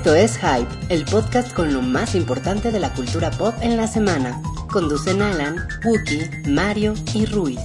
Esto es Hype, el podcast con lo más importante de la cultura pop en la semana. Conducen Alan, Wookie, Mario y Ruiz.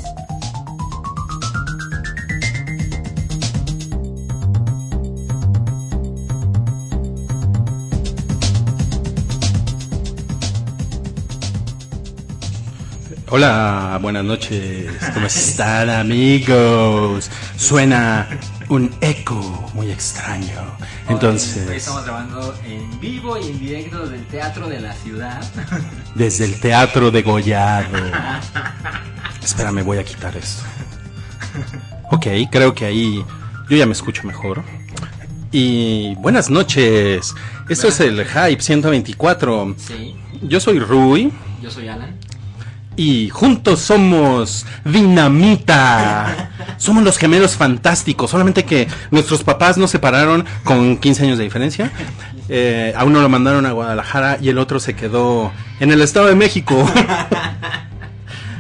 Hola, buenas noches. ¿Cómo están, amigos? Suena un eco muy extraño. Entonces, Hoy estamos grabando en vivo y en directo desde el Teatro de la Ciudad. desde el Teatro de Gollado. Espérame, voy a quitar esto. Ok, creo que ahí yo ya me escucho mejor. Y buenas noches. Esto es el Hype 124. Sí, Yo soy Rui. yo soy Alan. Y juntos somos Dinamita. Somos los gemelos fantásticos. Solamente que nuestros papás nos separaron con 15 años de diferencia. Eh, a uno lo mandaron a Guadalajara y el otro se quedó en el Estado de México.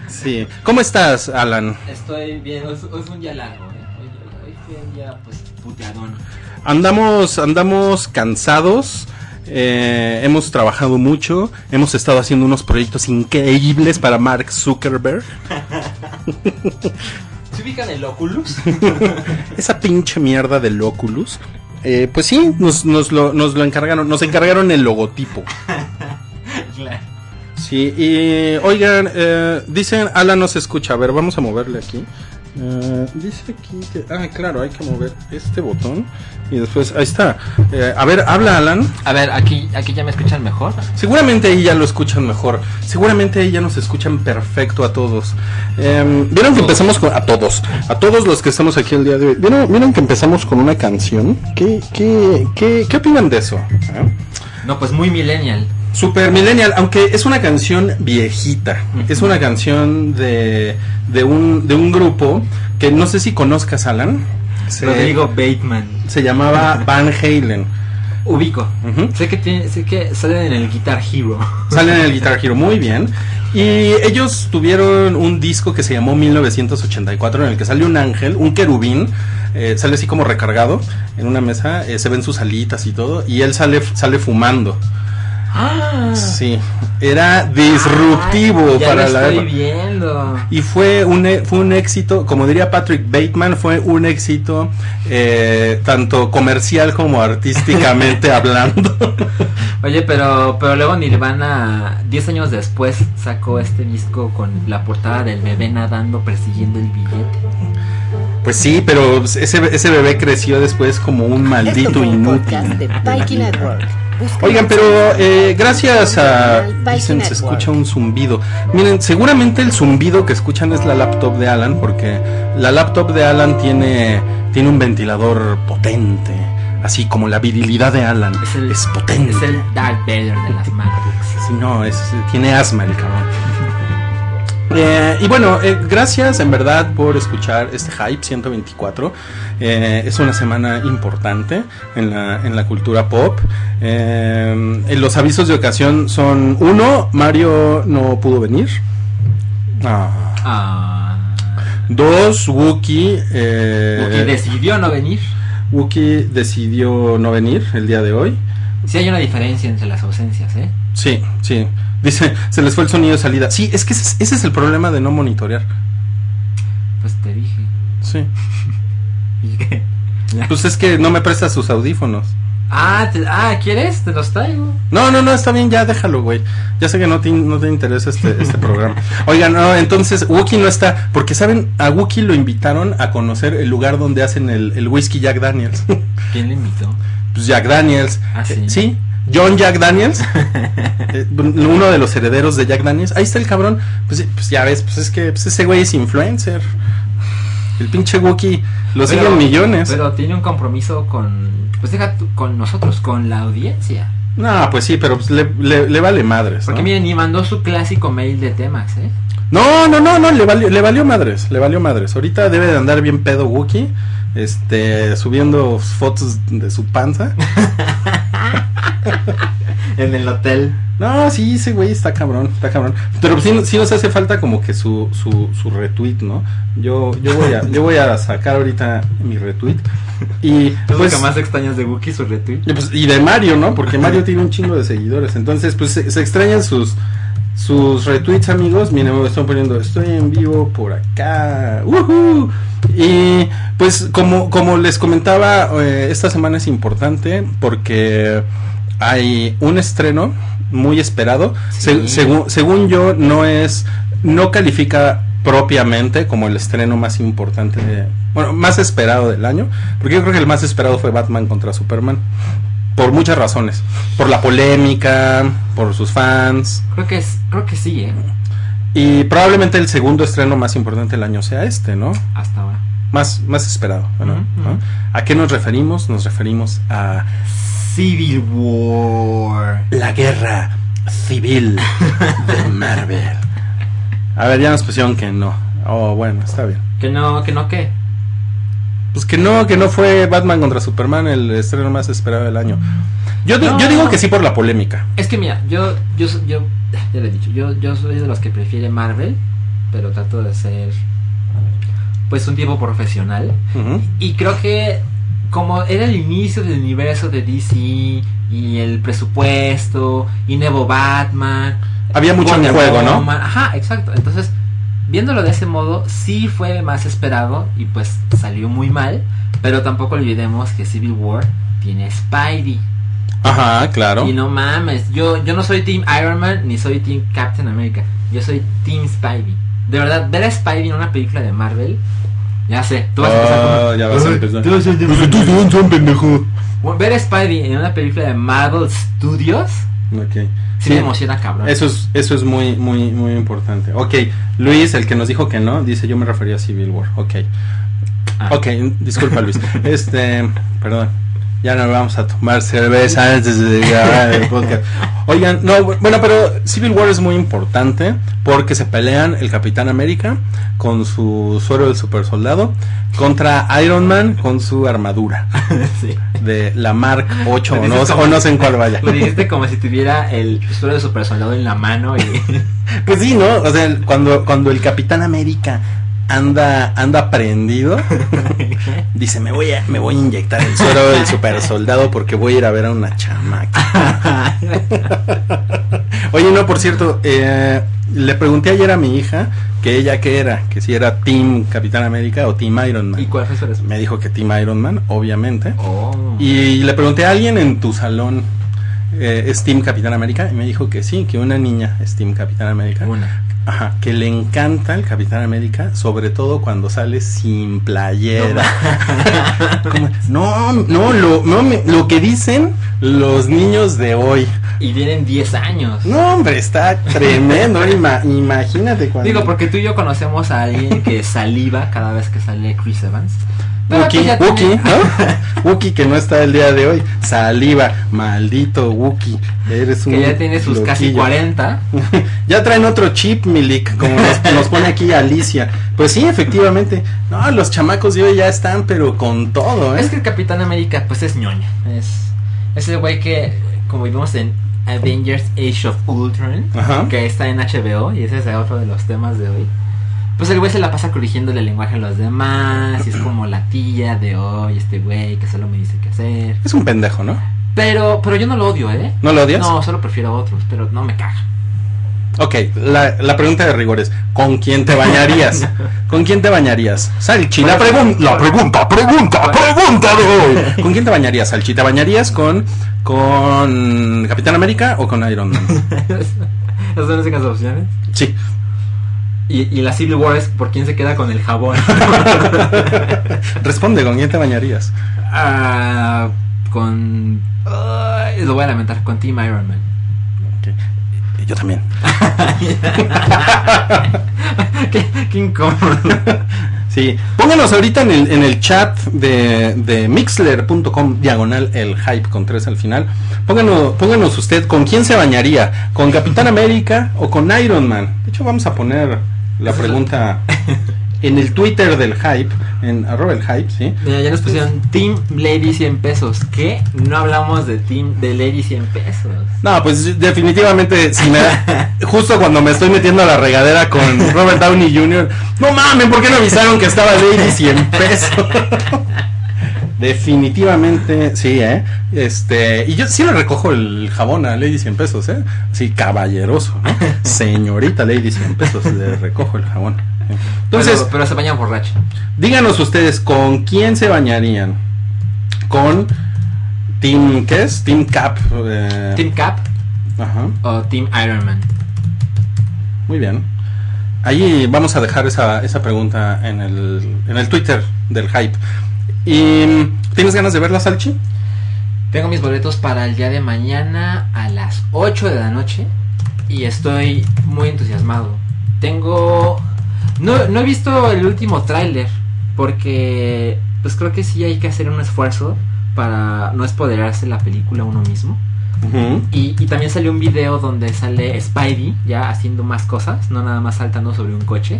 sí. ¿Cómo estás, Alan? Estoy bien, hoy, fue- hoy fue un día largo, ¿eh? Hoy, hoy fue un día, pues, puteadón. Andamos, andamos cansados. Eh, hemos trabajado mucho. Hemos estado haciendo unos proyectos increíbles para Mark Zuckerberg. ¿Se ubican el Oculus? esa pinche mierda del Oculus. eh, pues sí, nos, nos lo, nos lo encargaron, nos encargaron el logotipo. claro. Sí, y oigan, eh, dicen, Alan no se escucha, a ver, vamos a moverle aquí. Eh, dice aquí que, ah, claro, hay que mover este botón y después, ahí está. Eh, a ver, habla Alan. A ver, aquí, aquí ya me escuchan mejor. Seguramente ahí ya lo escuchan mejor. Seguramente ahí ya nos escuchan perfecto a todos. Eh, Vieron que empezamos con. A todos. A todos los que estamos aquí el día de hoy. ¿Vieron, vieron que empezamos con una canción? ¿Qué, qué, qué, qué opinan de eso? ¿Eh? No, pues muy millennial. Super Millennial, aunque es una canción viejita. Es una canción de, de, un, de un grupo que no sé si conozcas, Alan. Se, Rodrigo Bateman. se llamaba Van Halen. Ubico. Sé que tiene, sé que salen en el Guitar Hero. Salen en el Guitar Hero muy bien. Y ellos tuvieron un disco que se llamó 1984 en el que sale un ángel, un querubín, eh, sale así como recargado en una mesa, eh, se ven sus alitas y todo, y él sale, sale fumando. Ah, Sí, era disruptivo ya para lo la estoy época. viendo. Y fue un, e- fue un éxito, como diría Patrick Bateman, fue un éxito eh, tanto comercial como artísticamente hablando. Oye, pero, pero luego Nirvana, 10 años después, sacó este disco con la portada del bebé nadando persiguiendo el billete. Pues sí, pero ese, ese bebé creció después como un Esto maldito fue un podcast inútil. de Oigan, pero eh, gracias a... Dicen, se escucha un zumbido. Miren, seguramente el zumbido que escuchan es la laptop de Alan, porque la laptop de Alan tiene, tiene un ventilador potente, así como la virilidad de Alan. Es el, es potente. Es el Darth Vader de las MacBooks. Sí, no, es, tiene asma el cabrón. Eh, y bueno, eh, gracias en verdad por escuchar este Hype 124. Eh, es una semana importante en la, en la cultura pop. Eh, eh, los avisos de ocasión son: uno, Mario no pudo venir. Ah. Ah, Dos, Wookie. Eh, Wookie decidió no venir. Wookie decidió no venir el día de hoy. Sí hay una diferencia entre las ausencias, ¿eh? Sí, sí. Dice, se les fue el sonido de salida. Sí, es que ese, es- ese es el problema de no monitorear. Pues te dije. Sí. ¿Y qué? Pues es que no me prestas sus audífonos. Ah, te- ah, ¿quieres? Te los traigo. No, no, no, está bien, ya déjalo, güey. Ya sé que no te, no te interesa este, este programa. Oigan, no, entonces Wookie no está, porque saben, a Wookie lo invitaron a conocer el lugar donde hacen el, el whisky Jack Daniels. ¿Quién le invitó? pues Jack Daniels. Ah, sí. Eh, sí, John Jack Daniels, eh, uno de los herederos de Jack Daniels. Ahí está el cabrón. Pues, pues ya ves, pues es que pues ese güey es influencer. El pinche Wookie lo Pero- siguen millones. Pero tiene un compromiso con. Pues deja con nosotros, con la audiencia. No, pues sí, pero pues le, le- le vale madres. Porque ¿no? miren, y mandó su clásico mail de temas, ¿eh? No, no, no, no, le valió, le valió madres, le valió madres. Ahorita debe de andar bien pedo Wookie, este, subiendo fotos de su panza. en el hotel. No, sí, ese güey está cabrón, está cabrón. Pero sí, sí nos hace falta como que su, su, su retweet, ¿no? Yo, yo voy a, yo voy a sacar ahorita mi retweet. Y Es lo pues, que más extrañas de Wookiee, su retweet. y, pues, y de Mario, ¿no? Porque Mario tiene un chingo de seguidores. Entonces, pues se, se extrañan sus sus retweets, amigos. Miren, me están poniendo, estoy en vivo por acá. ¡Woohoo! Y pues como, como les comentaba, eh, esta semana es importante porque hay un estreno muy esperado. Se- según, según yo, no es, no califica propiamente como el estreno más importante, de- bueno, más esperado del año, porque yo creo que el más esperado fue Batman contra Superman. Por muchas razones. Por la polémica, por sus fans. Creo que es, creo que sí, eh. Y probablemente el segundo estreno más importante del año sea este, ¿no? Hasta ahora. Más, más esperado. ¿no? ¿A qué nos referimos? Nos referimos a Civil War. la guerra civil de Marvel. A ver, ya nos pusieron que no. Oh, bueno, está bien. Que no, que no, ¿qué? Pues que no, que no fue Batman contra Superman el estreno más esperado del año. Yo, No. yo digo que sí por la polémica. Es que mira, yo, yo, yo, ya le he dicho, yo, yo soy de los que prefiere Marvel, pero trato de ser, pues, un tipo profesional. Y creo que como era el inicio del universo de DC y el presupuesto y nuevo Batman, Había mucho en juego, ¿no? Ajá, exacto. Entonces, viéndolo de ese modo, sí fue más esperado y pues salió muy mal, pero tampoco olvidemos que Civil War tiene Spidey. Ajá, claro. Y no mames, yo, yo no soy Team Iron Man ni soy Team Captain America. Yo soy Team Spidey. De verdad, ver a Spidey en una película de Marvel, ya sé, tú vas a empezar Ah, con- ya vas a empezar. tú vas a empezar. Pues tú tienes un pendejo. Ver a Spidey en una película de Marvel Studios, Ok. sí, me emociona cabrón. Eso es, eso es muy, muy, muy importante. Ok, Luis, el que nos dijo que no, dice yo me refería a Civil War. Ok. Ah. Ok, disculpa Luis. Este, perdón. Ya no vamos a tomar cerveza antes de grabar el podcast. Oigan, no, bueno, pero Civil War es muy importante porque se pelean el Capitán América con su suero del super soldado contra Iron Man con su armadura sí. de la Mark 8 Lo o no, o sé en cuál vaya. Lo dijiste como si tuviera el suelo de super soldado en la mano y... Pues sí, ¿no? O sea, cuando, cuando el Capitán América anda, anda prendido, dice, me voy a, me voy a inyectar el suero del super soldado porque voy a ir a ver a una chamaca. Oye, no, por cierto, eh, le pregunté ayer a mi hija que ella qué era, que si era Team Capitán América o Team Iron Man. ¿Y cuál fue respuesta? Me dijo que Team Iron Man, obviamente. Oh. Y le pregunté a alguien en tu salón, eh, ¿es Team Capitán América? Y me dijo que sí, que una niña es Team Capitán América. Una. Ajá, que le encanta el Capitán América, sobre todo cuando sale sin playera. Como, No, no, lo, no me- lo que dicen los niños de hoy. Y tienen 10 años. No, hombre, está tremendo. ima- imagínate cuando. Digo, porque tú y yo conocemos a alguien que saliva cada vez que sale Chris Evans. Wookie, ya Wookie, ¿no? Wookie que no está el día de hoy. Saliva, maldito Wookie. Eres un Que ya tiene sus casi loquillo. 40. ya traen otro chip, Milik, como nos, nos pone aquí Alicia. Pues sí, efectivamente. No, los chamacos de hoy ya están, pero con todo, ¿eh? Es que el Capitán América, pues es ñoña. Es, es el güey que, como vimos en Avengers Age of Ultron, Ajá. que está en HBO, y ese es otro de los temas de hoy. Pues el güey se la pasa corrigiendo el lenguaje a los demás, y es como la tía de hoy, este güey que solo me dice qué hacer. Es un pendejo, ¿no? Pero, pero yo no lo odio, ¿eh? ¿No lo odias? No, solo prefiero a otros, pero no me caga. Ok, la, la pregunta de rigor es, ¿con quién te bañarías? ¿Con quién te bañarías? Salchi, la, pregun- la pregunta, pregunta, pregunta de hoy. ¿Con quién te bañarías, Salchi? ¿Te bañarías con, con Capitán América o con Iron Man? Esas son las únicas opciones. Sí. Y, y la Civil War es por quién se queda con el jabón. Responde, ¿con quién te bañarías? Ah, con. Lo voy a lamentar, con Team Iron Man. Yo también. qué, qué incómodo. Sí, pónganos ahorita en el, en el chat de, de mixler.com diagonal el hype con tres al final. Pónganos, pónganos usted con quién se bañaría, con Capitán América o con Iron Man. De hecho, vamos a poner la pregunta en el Twitter del hype, en arroba el hype, ¿sí? Mira, ya nos pusieron Team Lady 100 pesos. ¿Qué? No hablamos de Team de Lady 100 pesos. No, pues definitivamente, si me justo cuando me estoy metiendo a la regadera con Robert Downey Jr., no mames, ¿por qué no avisaron que estaba Lady 100 pesos? Definitivamente, sí, ¿eh? Este, y yo sí le recojo el jabón a Lady 100 pesos, ¿eh? Sí, caballeroso, ¿no? Señorita Lady 100 pesos, le recojo el jabón. Entonces, pero, pero se bañan borracho. díganos ustedes, ¿con quién se bañarían? ¿Con Team, qué es? Team Cap. eh, ¿Team Cap Ajá, o Team Iron Man? muy bien. Ahí vamos a dejar esa, esa pregunta en el, en el Twitter del hype. ¿Y tienes ganas de verla, Salchi? Tengo mis boletos para el día de mañana a las 8 de la noche y estoy muy entusiasmado. Tengo... No, no he visto el último tráiler porque pues creo que sí hay que hacer un esfuerzo para no espoderarse la película uno mismo. Y, y también salió un video donde sale Spidey ya haciendo más cosas, no nada más saltando sobre un coche.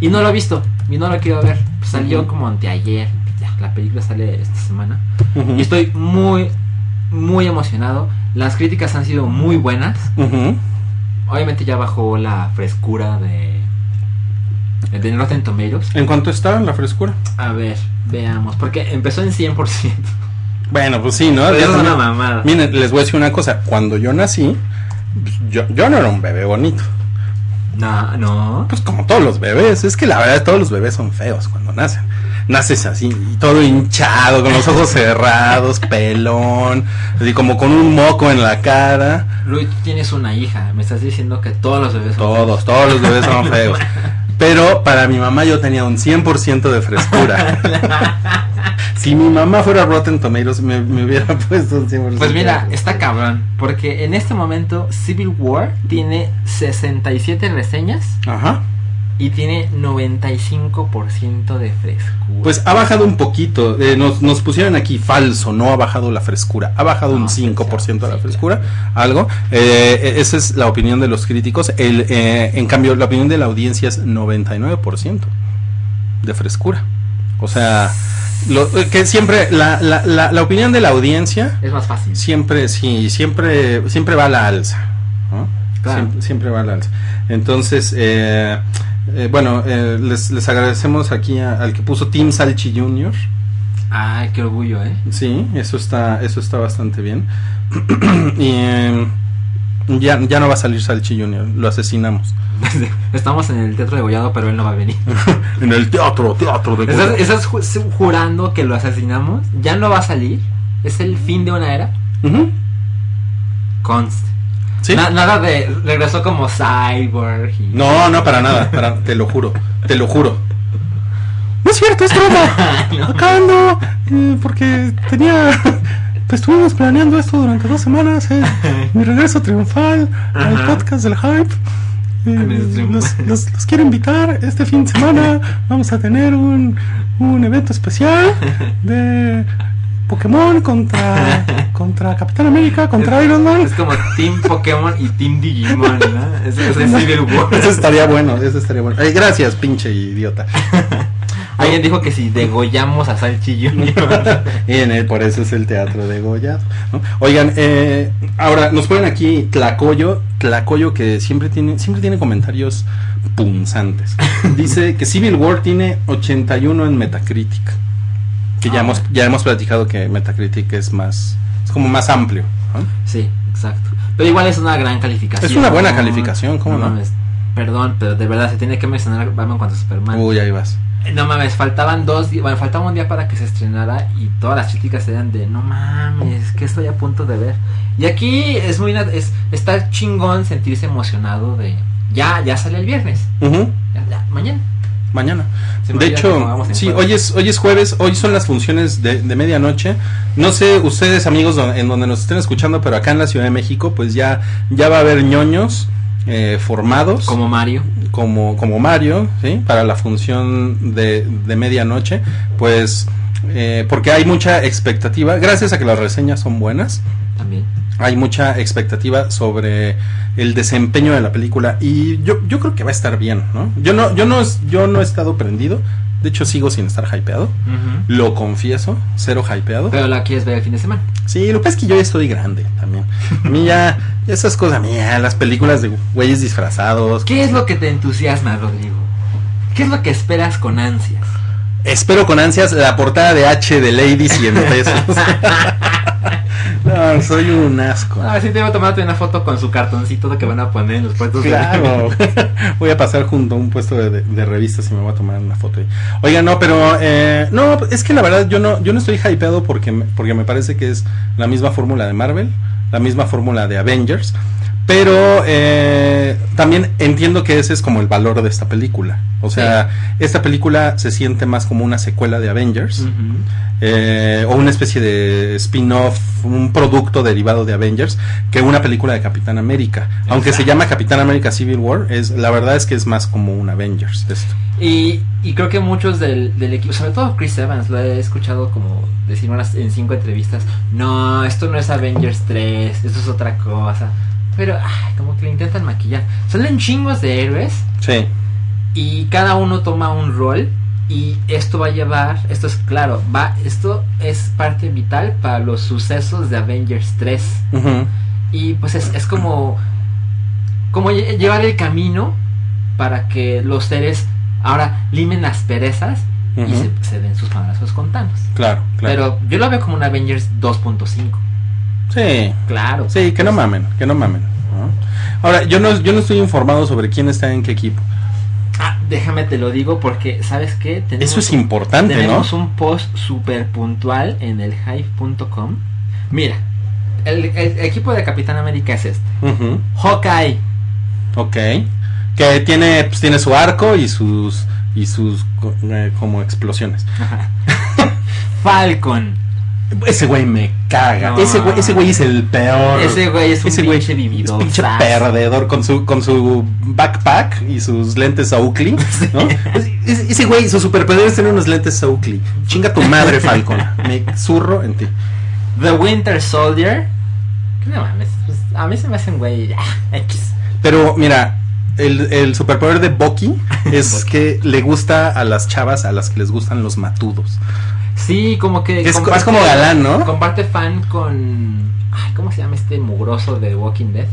Y no lo he visto, y no lo quiero ver. Salió Ujú. como anteayer, la película sale esta semana. Y estoy muy, muy emocionado. Las críticas han sido muy buenas. Obviamente ya bajó la frescura de, de Rotten Tomatoes. ¿En cuánto está la frescura? A ver, veamos, porque empezó en 100%. Bueno, pues sí, ¿no? Eso es una mamada. Miren, les voy a decir una cosa. Cuando yo nací, pues, yo, yo no era un bebé bonito. No, no. Pues como todos los bebés. Es que la verdad todos los bebés son feos cuando nacen. Naces así, todo hinchado, con los ojos cerrados, pelón, así como con un moco en la cara. Luis, tú tienes una hija. Me estás diciendo que todos los bebés son Todos, todos los bebés son feos. Pero para mi mamá yo tenía un 100% de frescura. si mi mamá fuera Rotten Tomatoes me, me hubiera puesto un 100%. Pues mira, está cabrón, porque en este momento Civil War tiene 67 reseñas Ajá. Y tiene 95% de frescura. Pues ha bajado un poquito. eh, nos, nos pusieron aquí falso, no ha bajado la frescura. Ha bajado un No, sí, 5% de la frescura, algo. Eh, esa es la opinión de los críticos. El, eh, en cambio, la opinión de la audiencia es 99% de frescura. O sea, lo, eh, que siempre, la, la, la, la opinión de la audiencia es más fácil. siempre, sí, siempre, siempre va a la alza. ¿no? Claro. Siempre, siempre va a la alza. Entonces, eh, eh, bueno, eh, les, les agradecemos aquí a- al que puso Team Salchi Jr. Ay, qué orgullo, ¿eh? Sí, eso está, eso está bastante bien. y eh, ya, ya no va a salir Salchi Jr., lo asesinamos. Estamos en el teatro de Gollado, pero él no va a venir. en el teatro, teatro de ¿Estás, estás ju- jurando que lo asesinamos? ¿Ya no va a salir? ¿Es el fin de una era? Ujú, Conste. ¿Sí? Na- nada de regresó como Cyborg. y- No, no, para nada, para- te lo juro, te lo juro. No es cierto, es broma. No. Acá ando, eh, porque tenía, pues estuvimos planeando esto durante dos semanas, eh, mi regreso triunfal al podcast del hype. Eh, los, los- los quiero invitar este fin de semana. Vamos a tener un, un evento especial de Pokémon contra, contra Capitán América, contra Iron Man. Es como Team Pokémon y Team Digimon, ¿no? Es, es el Civil War. Eso estaría bueno, eso estaría bueno. Ay, gracias, pinche idiota. Alguien dijo que si degollamos a Salchi Junior. Y en él, por eso es el teatro de Goya. ¿no? Oigan, eh, ahora nos ponen aquí Tlacoyo, Tlacoyo que siempre tiene, siempre tiene comentarios punzantes. Dice que Civil War tiene 81 en Metacritic. Que ya Ah. hemos, ya hemos platicado que Metacritic es más, es como más amplio. ¿no? Sí, exacto. Pero igual es una gran calificación. Es una buena calificación, ¿cómo no? mames. Perdón, pero de verdad se tiene que mencionar Batman contra Superman. Uy, ahí vas. Eh, No mames, faltaban dos días, bueno, faltaba un día para que se estrenara y todas las críticas eran de, no mames, que estoy a punto de ver. Y aquí es muy, es, está chingón sentirse emocionado de, ya, ya sale el viernes, Ujú. ya, ya, mañana. Mañana. De hecho, sí, jueves. hoy es, hoy es jueves, hoy son las funciones de, de medianoche. No sé, ustedes amigos en donde nos estén escuchando, pero acá en la Ciudad de México, pues ya, ya va a haber ñoños eh, formados Como Mario. como, como Mario, ¿sí? Para la función de, de medianoche, pues eh, porque hay mucha expectativa, gracias a que las reseñas son buenas, También. Hay mucha expectativa sobre el desempeño de la película y yo, yo creo que va a estar bien, ¿no? Yo no, yo no, yo no he estado prendido, de hecho sigo sin estar hypeado, lo confieso, cero hypeado. Pero la quieres ver el fin de semana. Sí, lo que pasa es que yo ya estoy grande también. A mí ya, ya esas cosas, mía, las películas de güeyes disfrazados. ¿Qué es lo que te entusiasma, Rodrigo? ¿Qué es lo que esperas con ansias? Espero con ansias la portada de H de Lady 100 pesos. no, soy un asco. A ver si te voy a tomarte una foto con su cartoncito de que van a poner en los puestos de- Claro. voy a pasar junto a un puesto de, de- de revistas y me voy a tomar una foto. Oiga, no, pero eh, no, es que la verdad yo no, yo no estoy hypeado porque, porque me parece que es la misma fórmula de Marvel, la misma fórmula de Avengers. Pero eh, también entiendo que ese es como el valor de esta película. O sea, esta película se siente más como una secuela de Avengers. Eh, o una especie de spin-off, un producto derivado de Avengers, que una película de Capitán América. Aunque se llama Capitán América Civil War, es la verdad es que es más como un Avengers esto. Y, y creo que muchos del, del equipo, sobre todo Chris Evans, lo he escuchado como decir unas- en cinco entrevistas, no, esto no es Avengers 3, esto es otra cosa. Pero, ay, como que le intentan maquillar. Salen chingos de héroes Sí, y cada uno toma un rol y esto va a llevar, esto es claro, va, esto es parte vital para los sucesos de Avengers 3. ujú, Y pues es, es como, como lle- llevar el camino para que los seres ahora limen las perezas y se, se den sus madrazos con Thanos. claro, claro. Pero yo lo veo como un Avengers 2.5. sí, Claro. sí, que no mamen, que no mamen. ¿no? Ahora, yo no, yo no estoy informado sobre quién está en qué equipo. Ah, déjame te lo digo porque, ¿sabes qué? Tenemos Eso es importante, ¿no? Tenemos un post súper puntual en el hive.com. Mira, el, el equipo de Capitán América es este. Ujú, Hawkeye, Ok. Que tiene, pues, tiene su arco y sus, y sus eh, como explosiones. Falcon, Ese güey me caga. No. Ese güey, ese güey es el peor. Ese güey es un Ese güey pinche vividor. es pinche perdedor con su con su backpack y sus lentes Oakley, ¿no? Ese, ese güey, su superpoder es tener unos lentes Oakley. Chinga tu madre, Falcon. Me zurro en ti. The Winter Soldier. No mames, pues, a mí se me hacen güey. Pero mira, el, el superpoder de Bucky es Bucky. que le gusta a las chavas a las que les gustan los matudos. Sí, como que. Es co- es como galán, ¿no? Comparte fan con. Ay, ¿cómo se llama este mugroso de Walking Dead?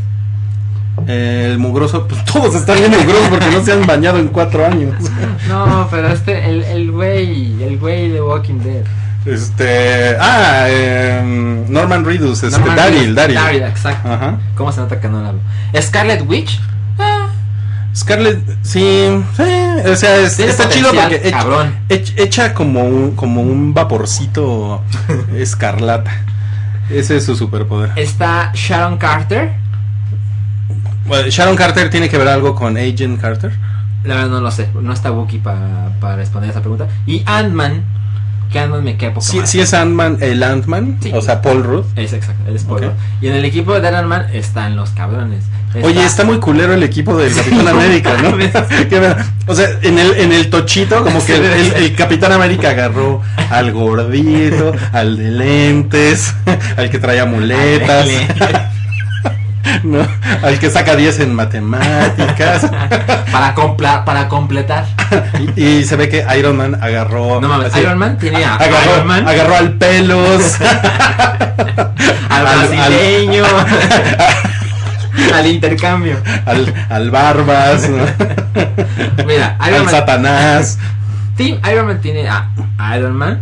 El mugroso, pues todos están bien mugrosos porque no se han bañado en cuatro años. No, pero este, el, el güey, el güey de Walking Dead. Este. Ah, em, Norman Reedus, este, Norman Daryl, Reedus. Daryl. Daryl, exacto. Ajá. ¿Cómo se nota que no la hablo? Scarlet Witch. Scarlett, sí, sí, o sea, es- está chido porque echa, cabrón. ech- echa como un, como un vaporcito escarlata. Ese es su superpoder. Está Sharon Carter. Bueno, Sharon Carter tiene que ver algo con Agent Carter. La verdad no lo sé. No está Wookiee para para responder esa pregunta. Y Ant-Man. Que Ant-Man me queda poco Si, más. si es Ant-Man, el Ant-Man, Sí. o sea, Paul Rudd. Es exacto, es Ok. Polo. Y en el equipo de Iron Man están los cabrones. Oye, está muy culero el equipo del Capitán América, ¿no? o sea, en el, en el tochito, como que el, el- Capitán América agarró al gordito, al de lentes, al que trae muletas, ¿no? al que saca 10 en matemáticas. para, compla- para completar. Y, y se ve que Iron Man agarró. No mames, así, Iron Man tiene a agarró, Iron Man, agarró al pelos. al brasileño, al intercambio. al, al Barbas, ¿no? Mira, Iron al Man, Satanás. Team Iron Man tiene a Iron Man,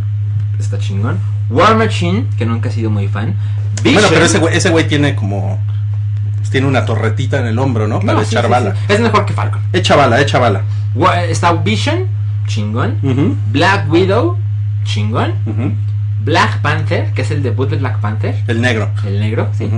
está chingón. War Machine, que nunca he sido muy fan. Bueno, pero ese güey, ese güey tiene como. Tiene una torretita en el hombro, ¿no? Para No, echar sí, bala. sí. Es mejor que Falcon. Echa bala, echa bala. Está Vision, chingón. Black Widow, chingón. Black Panther, que es el debut de Black Panther. El negro. El negro, sí.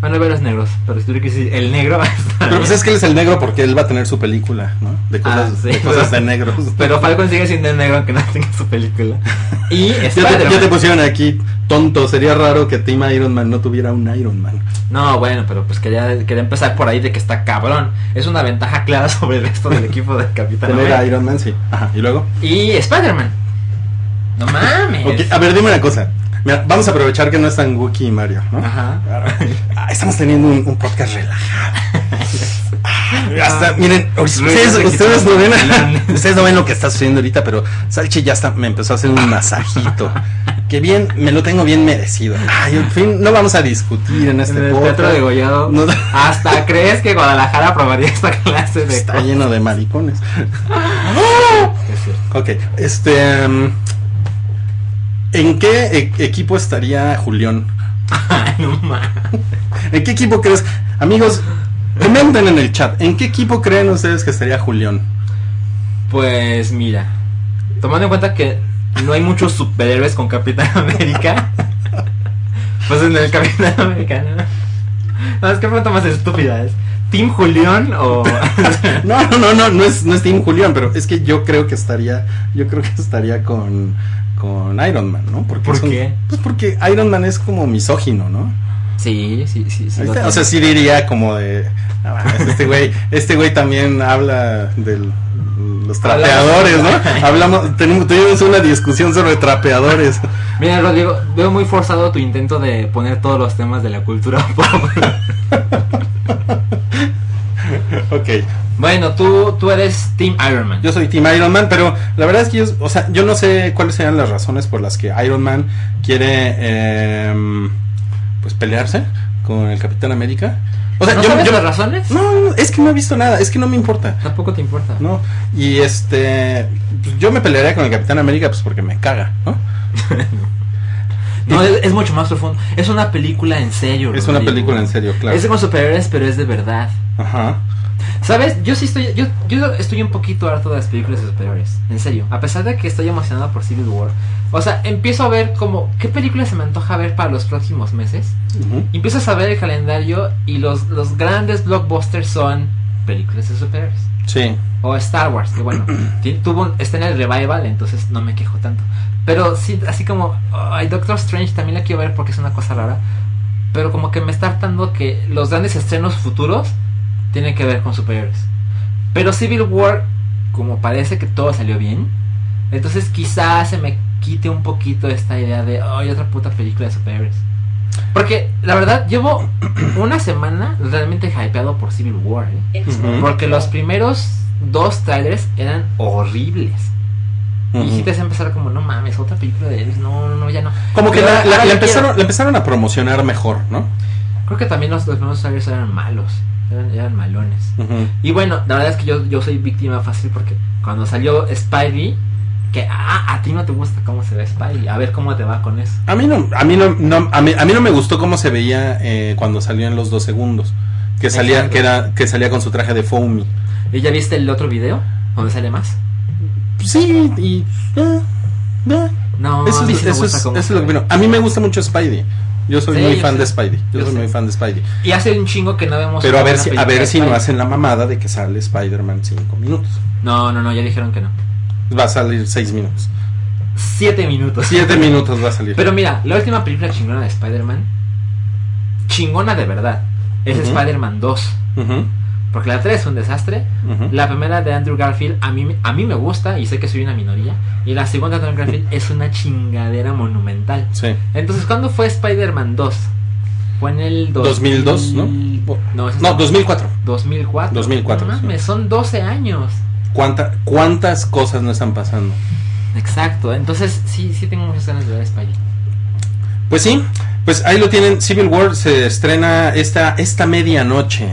Bueno, hay varios negros, pero si tú quieres decir el negro. está Pero pues es que él es el negro porque él va a tener su película, ¿no? De cosas, Ah, sí. de, cosas de negros. Pero Falcon sigue siendo el negro aunque no tenga su película. Y Ya te, Spider-Man. ya te pusieron aquí, tonto. Sería raro que Team Iron Man no tuviera un Iron Man. No, bueno, pero pues quería, quería empezar por ahí de que está cabrón. Es una ventaja clara sobre el resto del equipo de Capitán Tener a Iron Man, sí. Ajá, y luego. Y Spider-Man. No mames. A ver, dime una cosa. Mira, vamos a aprovechar que no están Wookie y Mario, ¿no? Ajá. Ah, estamos teniendo un, un podcast relajado. Ah, hasta, miren, ustedes, no ven, Milán. ustedes no ven lo que está sucediendo ahorita, pero Salchi ya está, me empezó a hacer un masajito. Que bien, me lo tengo bien merecido. Ay, en fin, no vamos a discutir en este en el podcast. Teatro de Gollado. No- Hasta crees que Guadalajara aprobaría esta clase de Está cosas? lleno de maricones. Ok, este. um, ¿En qué e- equipo estaría Julián? Ay, no mames. ¿En qué equipo crees? Amigos, comenten en el chat. ¿En qué equipo creen ustedes que estaría Julián? Pues mira, tomando en cuenta que no hay muchos superhéroes con Capitán América, pues en el Capitán América, ¿no? No, es que pregunta más estúpida es. ¿Team Julián o.? No, no, no, no, no es, no es Team Julián, pero es que yo creo que estaría, yo creo que estaría con, con Iron Man, ¿no? Porque ¿Por qué? Pues porque Iron Man es como misógino, ¿no? Sí, sí, sí. sí o sea, sí diría como de, "No mames, este güey, este güey también habla de los trapeadores, ¿no? Hablamos, tenemos, tuvimos una discusión sobre trapeadores. Mira, Rodrigo, veo muy forzado tu intento de poner todos los temas de la cultura pop. ok, bueno, tú, tú eres Team Iron Man. yo soy Team Iron Man, pero la verdad es que yo, o sea, yo no sé cuáles sean las razones por las que Iron Man quiere, em, pues, pelearse con el Capitán América. O sea, ¿No yo, sabes yo- las razones? no, es que no he visto nada, es que no me importa. Tampoco te importa. ¿no? Y este, pues, yo me pelearía con el Capitán América pues porque me caga, ¿no? No, es, es mucho más profundo. Es una película en serio. Es una película en serio, claro. Es con superhéroes, pero es de verdad. Ajá. ¿Sabes? Yo sí estoy. Yo, yo estoy un poquito harto de las películas de superhéroes. En serio. A pesar de que estoy emocionado por Civil War. O sea, empiezo a ver como. ¿Qué películas se me antoja ver para los próximos meses? Ujú. Y Empiezas a ver el calendario y los, los grandes blockbusters son películas de superhéroes. Sí. O Star Wars, que bueno, tuvo está en el revival, entonces no me quejo tanto. Pero sí, así como, ay, Doctor Strange también la quiero ver porque es una cosa rara. Pero como que me está hartando que los grandes estrenos futuros tienen que ver con superhéroes. Pero Civil War, como parece que todo salió bien, entonces quizás se me quite un poquito esta idea de, ay, otra puta película de superhéroes. Porque la verdad, llevo una semana realmente hypeado por Civil War, ¿eh? Porque los primeros dos trailers eran horribles. Y Ujú. sí te empezar como, no mames, otra película de Elvis. No, no, no, ya no. Como que la, empezaron, empezaron a promocionar mejor, ¿no? Creo que también los, los primeros trailers eran malos. Eran, eran malones. Y bueno, la verdad es que yo, yo soy víctima fácil porque cuando salió Spidey, que ah, a ti no te gusta cómo se ve Spidey. A ver cómo te va con eso. A mí no, a mí no, no- a mí, a mí no me gustó cómo se veía eh, cuando salió en los dos segundos. Que salía, Exacto. que era, que salía con su traje de foamy. ¿Y ya viste el otro video? ¿Donde sale más? Sí, y. eh, eh. No, eso a mí es, sí me eso gusta es- cómo eso es se lo que ve. vino. A mí me gusta mucho Spidey. Yo soy Sí, muy yo fan sé. de Spidey. Yo, Yo soy sé. muy fan de Spidey. Y hace un chingo que no vemos. Pero a ver si, a ver si no hacen la mamada de que sale Spider-Man 5 minutos. No, no, no, ya dijeron que no. Va a salir 6 minutos. Siete minutos. 7 minutos va a salir. Pero mira, la última película chingona de Spider-Man, chingona de verdad, es Ujú. Spider-Man 2. Ujú, Porque la 3 es un desastre. ujú. La primera de Andrew Garfield a mí, a mí me gusta y sé que soy una minoría. Y la segunda de Andrew Garfield es una chingadera monumental. Sí. Entonces, ¿cuándo fue Spider-Man 2? Fue en el 2002, ¿no? No, No, 2004. 2004. 2004, No sí. mames, son 12 años. ¿Cuánta, ¿Cuántas cosas no están pasando? Exacto. Entonces, sí, sí tengo muchas ganas de ver Spidey. Pues sí, pues ahí lo tienen. Civil War se estrena esta, esta medianoche.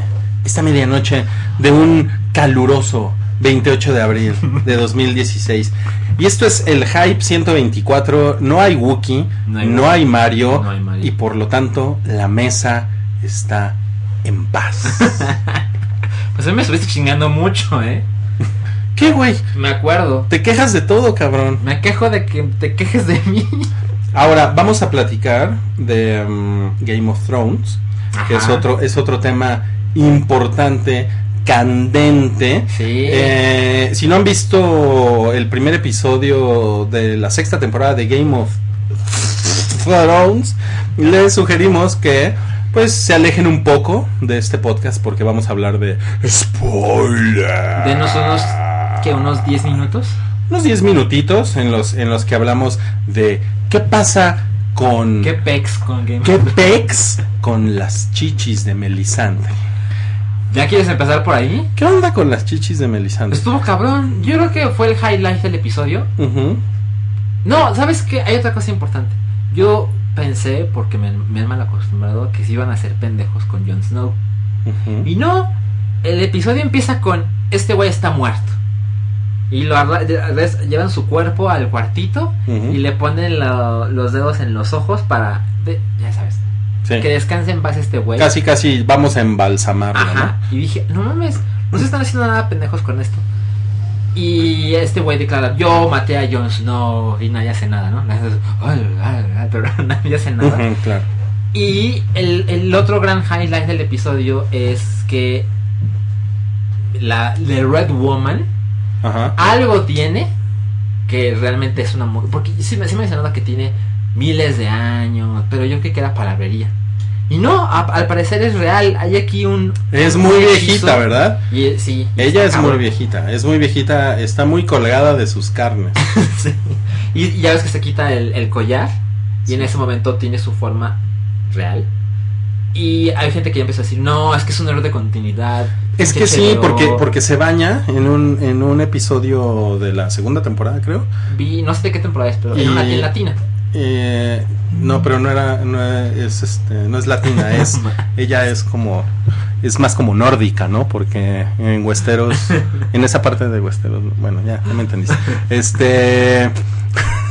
Esta medianoche de un caluroso 28 de abril de 2016. Y esto es el Hype 124. No hay Wookiee, No no hay Mario, no hay Mario. Y por lo tanto, la mesa está en paz. Pues a mí me estuviste chingando mucho, ¿eh? ¿Qué, güey? Me acuerdo. Te quejas de todo, cabrón. Me quejo de que te quejes de mí. Ahora, vamos a platicar de mm, Game of Thrones, que es otro, es otro tema importante, candente. Sí. Eh, si no han visto el primer episodio de la sexta temporada de Game of Thrones, les sugerimos que pues se alejen un poco de este podcast porque vamos a hablar de spoiler. Denos unos, que unos 10 minutos. unos 10 minutitos en los en los que hablamos de qué pasa con... ¿Qué pex con Game ¿Qué pex con las chichis de Melisandre? ¿Ya quieres empezar por ahí? ¿Qué onda con las chichis de Melisandre? Estuvo cabrón. Yo creo que fue el highlight del episodio. No, ¿sabes qué? Hay otra cosa importante. Yo pensé, porque me, me han mal acostumbrado, que se iban a hacer pendejos con Jon Snow. Y no, el episodio empieza con este güey está muerto. Y lo llevan su cuerpo al cuartito y le ponen los dedos en los ojos para, de- ya sabes, Sí. que descanse en paz este güey. Casi, casi vamos a embalsamarlo, Ajá. Y dije, no mames, no se están haciendo nada pendejos con esto. Y este güey declara, yo maté a Jon Snow y nadie hace nada, ¿no? Nadie hace, ¿no? nada. Claro. Y el, el otro gran highlight del episodio es que la The Red Woman Ajá. algo tiene que realmente es una mujer. Porque sí, me- sí me mencionaba que tiene miles de años, pero yo creí que era palabrería. Y no, a- al parecer es real. Hay aquí un. Es un muy hechizo. viejita, ¿verdad? Y, sí. y Ella es muy viejita, es muy viejita, está muy colgada de sus carnes. Sí. Y, ya ves que se quita el, el collar y en ese momento tiene su forma real. Y hay gente que ya empezó a decir, no, es que es un error de continuidad. Es que sí, chévere". porque, porque se baña en un, en un episodio de la segunda temporada, creo. Vi, no sé de qué temporada es, pero Y- en una en latina. Eh, no, pero no era, no es, este, no es latina, es, ella es como, es más como nórdica, ¿no? Porque en Westeros, en esa parte de Westeros, bueno, ya, ya me entendiste. Este,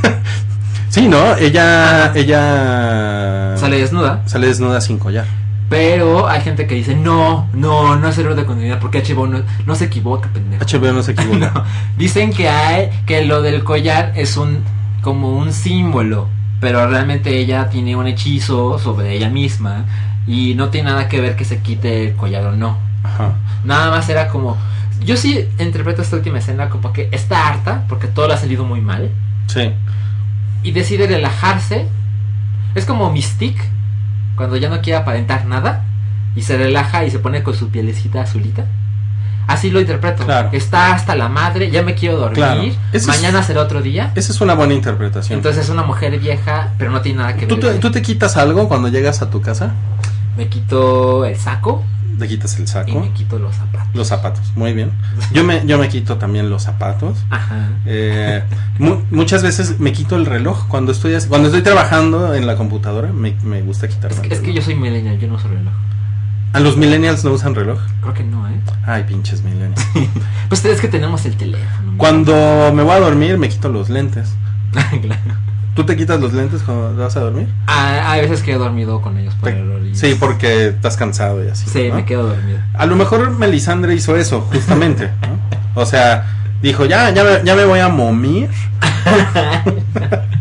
sí, ¿no? Ella, ella Sale desnuda. sale desnuda sin collar. Pero hay gente que dice, no, no, no es error de continuidad, porque HBO no, no se equivoca, pendejo. HBO no se equivoca. No, Dicen que hay, que lo del collar es un, como un símbolo, pero realmente ella tiene un hechizo sobre ella misma y no tiene nada que ver que se quite el collar o no. Ajá. Nada más era como, yo sí interpreto esta última escena como que está harta, porque todo le ha salido muy mal, Sí. y decide relajarse. Es como Mystique, cuando ya no quiere aparentar nada, y se relaja y se pone con su pielecita azulita. Así lo interpreto. Claro. Está hasta la madre, ya me quiero dormir. Claro. Ese es- Mañana será otro día. Esa es una buena interpretación. Entonces es una mujer vieja, pero no tiene nada que ¿Tú ver. te, tú te quitas algo cuando llegas a tu casa? Me quito el saco Te quitas el y saco. me quito los zapatos. Los zapatos, muy bien. Yo me, yo me quito también los zapatos. Ajá. Eh, mu- muchas veces me quito el reloj cuando estoy cuando estoy trabajando en la computadora. Me, me gusta quitarme. Es que, el es que yo soy millennial, yo no uso reloj. A los millennials no usan reloj. Creo que no, ¿eh? Ay, pinches millennials. Pues es que tenemos el teléfono. Cuando me voy a dormir me quito los lentes. claro. ¿Tú te quitas los lentes cuando vas a dormir? Ah, hay veces que he dormido con ellos por Te- error. y- Sí, porque estás cansado y así. Sí, ¿no? me quedo dormido. A lo mejor Melisandre hizo eso, justamente. ¿no? O sea, dijo, ya, ya, me, ya me voy a momir.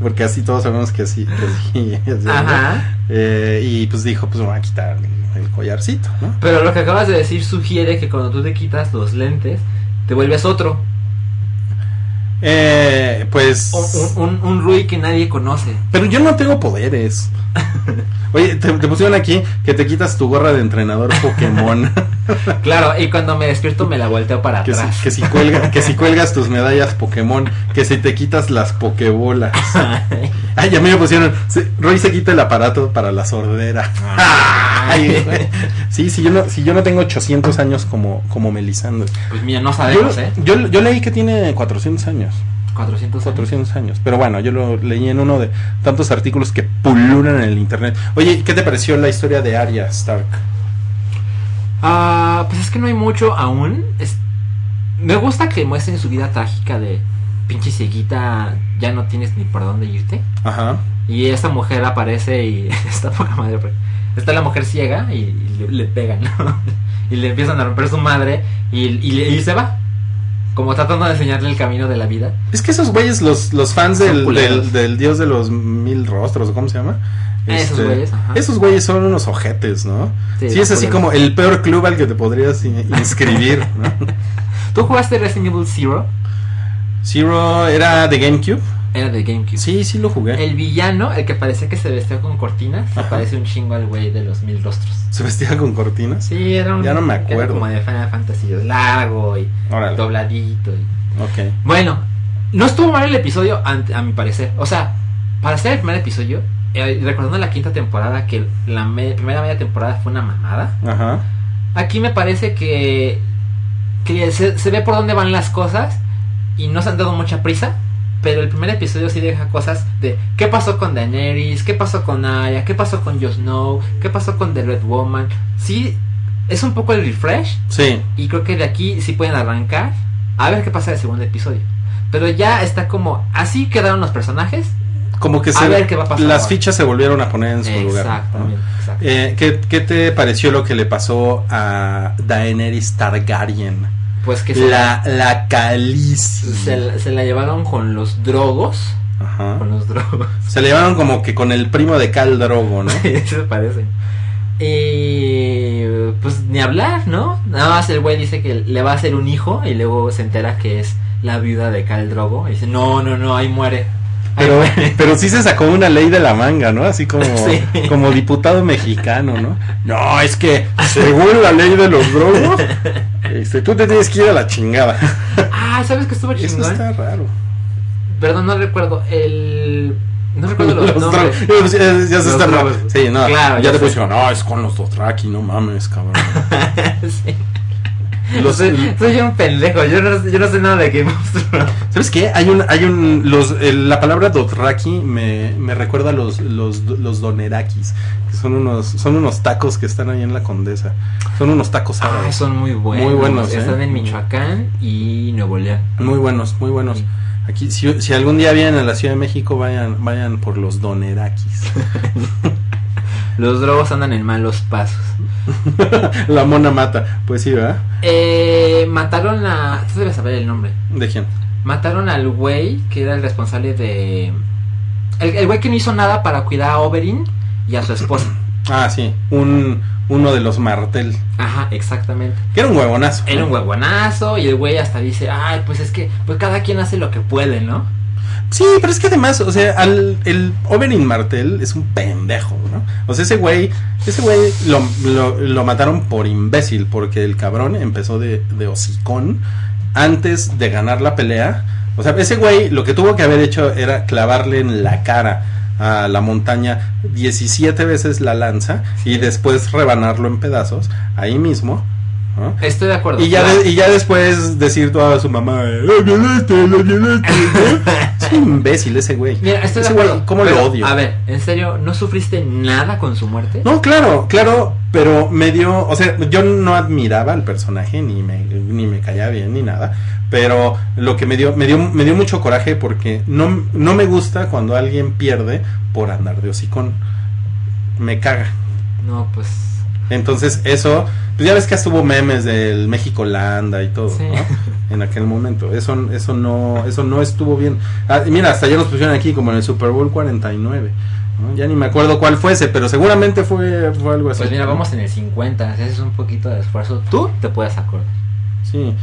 Porque así todos sabemos que así. que sí, es. Ajá. Eh, y pues dijo, pues me voy a quitar el, el collarcito, ¿no? Pero lo que acabas de decir sugiere que cuando tú te quitas los lentes, te vuelves otro. Eh, pues... Un, un, un Rui que nadie conoce. Pero yo no tengo poderes. Oye, te, te pusieron aquí que te quitas tu gorra de entrenador Pokémon. Claro, y cuando me despierto me la volteo para que, si, atrás. que, si cuelga, que si cuelgas tus medallas Pokémon. Que si te quitas las Pokébolas. Ay, ya me pusieron. se- Roy se quita el aparato para la sordera. Ay, güey. sí, si yo no, si yo no tengo 800 años como, como Melisandre. Pues mira, no Yo, sabemos, ¿eh? yo, yo leí que tiene 400 años. 400 años. 400 años. Pero bueno, yo lo leí en uno de tantos artículos que pululan en el internet. Oye, ¿qué te pareció la historia de Arya Stark? Ah, pues es que no hay mucho aún. Es... Me gusta que muestren su vida trágica de pinche cieguita, ya no tienes ni por dónde irte. Ajá. Y esta mujer aparece y está poca madre. porque Está la mujer ciega y, le, le pegan, ¿no? Y le empiezan a romper su madre y, y se va. Como tratando de enseñarle el camino de la vida. Es que esos güeyes, los, los fans del, del, del dios de los mil rostros, ¿o ¿cómo se llama? Ah, esos Este, güeyes, ajá. Esos güeyes son unos ojetes, ¿no? Sí, Sí, es así como el peor club al que te podrías in- inscribir, ¿no? ¿Tú jugaste Resident Evil Zero? Zero era de GameCube. Era de GameCube. Sí, sí lo jugué. El villano, el que parecía que se vestía con cortinas, se Ajá. parece un chingo al güey de los mil rostros. Se vestía con cortinas. Sí, era un. Ya no me era acuerdo. como de Final Fantasy, largo y Órale. dobladito. y- Ok. Bueno, no estuvo mal el episodio, ante- a mi parecer. O sea, para hacer el primer episodio, eh, recordando la quinta temporada, que la me- primera media temporada fue una mamada, Ajá. aquí me parece que, que se, se ve por dónde van las cosas y no se han dado mucha prisa. Pero el primer episodio sí deja cosas de qué pasó con Daenerys, qué pasó con Arya, qué pasó con Jon Snow, qué pasó con The Red Woman. Sí, es un poco el refresh Sí. y creo que de aquí sí pueden arrancar a ver qué pasa en el segundo episodio. Pero ya está como así quedaron los personajes. Como que A se, ver qué va a pasar las ahora. fichas se volvieron a poner en su lugar. Exactamente. exacto. Eh, ¿qué, qué te pareció lo que le pasó a Daenerys Targaryen? Pues que se La, la se, la- se la llevaron con los drogos. Ajá. Con los drogos. Se le llevaron como que con el primo de Cal Drogo, ¿no? Eso parece. Y pues ni hablar, ¿no? Nada más el güey dice que le va a hacer un hijo y luego se entera que es la viuda de Cal Drogo. Y dice, no, no, no, ahí muere. Pero, muere". pero sí se sacó una ley de la manga, ¿no? Así como, Sí. como diputado mexicano, ¿no? No, es que según la ley de los drogos, este, tú te tienes que ir a la chingada. Ah, ¿sabes que estuvo Eso chingón? está raro. Perdón, no recuerdo. El. No recuerdo los, Los nombres. Ya, ya se está. Sí, no. Claro, ya ya te pusieron, no, es con los Dothraki, no mames, cabrón. Sí. Los- soy, un pendejo. Yo no, yo no sé nada de Game of Thrones. ¿Sabes qué? Hay un, hay un, los, el- la palabra Dothraki me, me recuerda a los, los, los Donerakis, que son unos, son unos tacos que están ahí en la Condesa. Son unos tacos Ah, árabes. son muy buenos. Muy buenos, Están ¿eh? en Michoacán y Nuevo León. Muy buenos, muy buenos. Sí. Aquí, si, si algún día vienen a la Ciudad de México, vayan, vayan por los Donerakis. Los drogos andan en malos pasos. la mona mata. Pues sí, ¿verdad? Eh, mataron a. Tú debes saber el nombre. ¿De quién? Mataron al güey que era el responsable de. El, el güey que no hizo nada para cuidar a Oberyn y a su esposa. Ah, sí, un, uno de los Martel. Ajá, exactamente. Que era un huevonazo. Era un huevonazo y el güey hasta dice, ay, pues es que pues cada quien hace lo que puede, ¿no? Sí, pero es que además, o sea, al, el Oberyn Martel es un pendejo, ¿no? O sea, ese güey, ese güey lo, lo, lo mataron por imbécil, porque el cabrón empezó de, de hocicón antes de ganar la pelea. O sea, ese güey lo que tuvo que haber hecho era clavarle en la cara a la montaña 17 veces la lanza y después rebanarlo en pedazos ahí mismo. ¿no? Estoy de acuerdo. Y ya, Claro. de- y ya después decir toda su mamá, ¡lo violaste, lo violaste! ¿no? es un imbécil ese güey. Mira, estoy de Ese güey, acuerdo. ¿Cómo pero, lo odio? A ver, ¿en serio no sufriste nada con su muerte? No, claro, claro, pero me dio, o sea, yo no admiraba al personaje, ni me, ni me caía bien, ni nada, pero lo que me dio, me dio, me dio mucho coraje porque no, no me gusta cuando alguien pierde por andar de hocicón. Me caga. No, pues. Entonces, eso, pues ya ves que estuvo memes del México Landa y todo, Sí. ¿no? En aquel momento. Eso, eso no, eso no estuvo bien. Ah, mira, hasta ya nos pusieron aquí como en el Super Bowl 49. ¿no? Ya ni me acuerdo cuál fuese, pero seguramente fue, fue algo así. Pues mira, vamos en el 50, si haces un poquito de esfuerzo, tú te puedes acordar. Sí.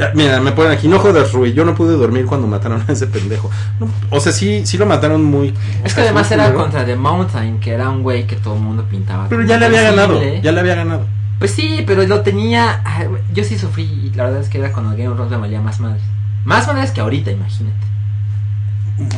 Ah, Mira, me ponen aquí, no jodas, Rui, yo no pude dormir cuando mataron a ese pendejo. No, o sea, sí, sí lo mataron muy... Es que además era culero, contra The Mountain, que era un güey que todo el mundo pintaba. Pero ya le había ganado, ya le había ganado. Pues sí, pero lo tenía. Yo sí sufrí y la verdad es que era cuando Game of Thrones me valía más madres. Más madres que ahorita, imagínate.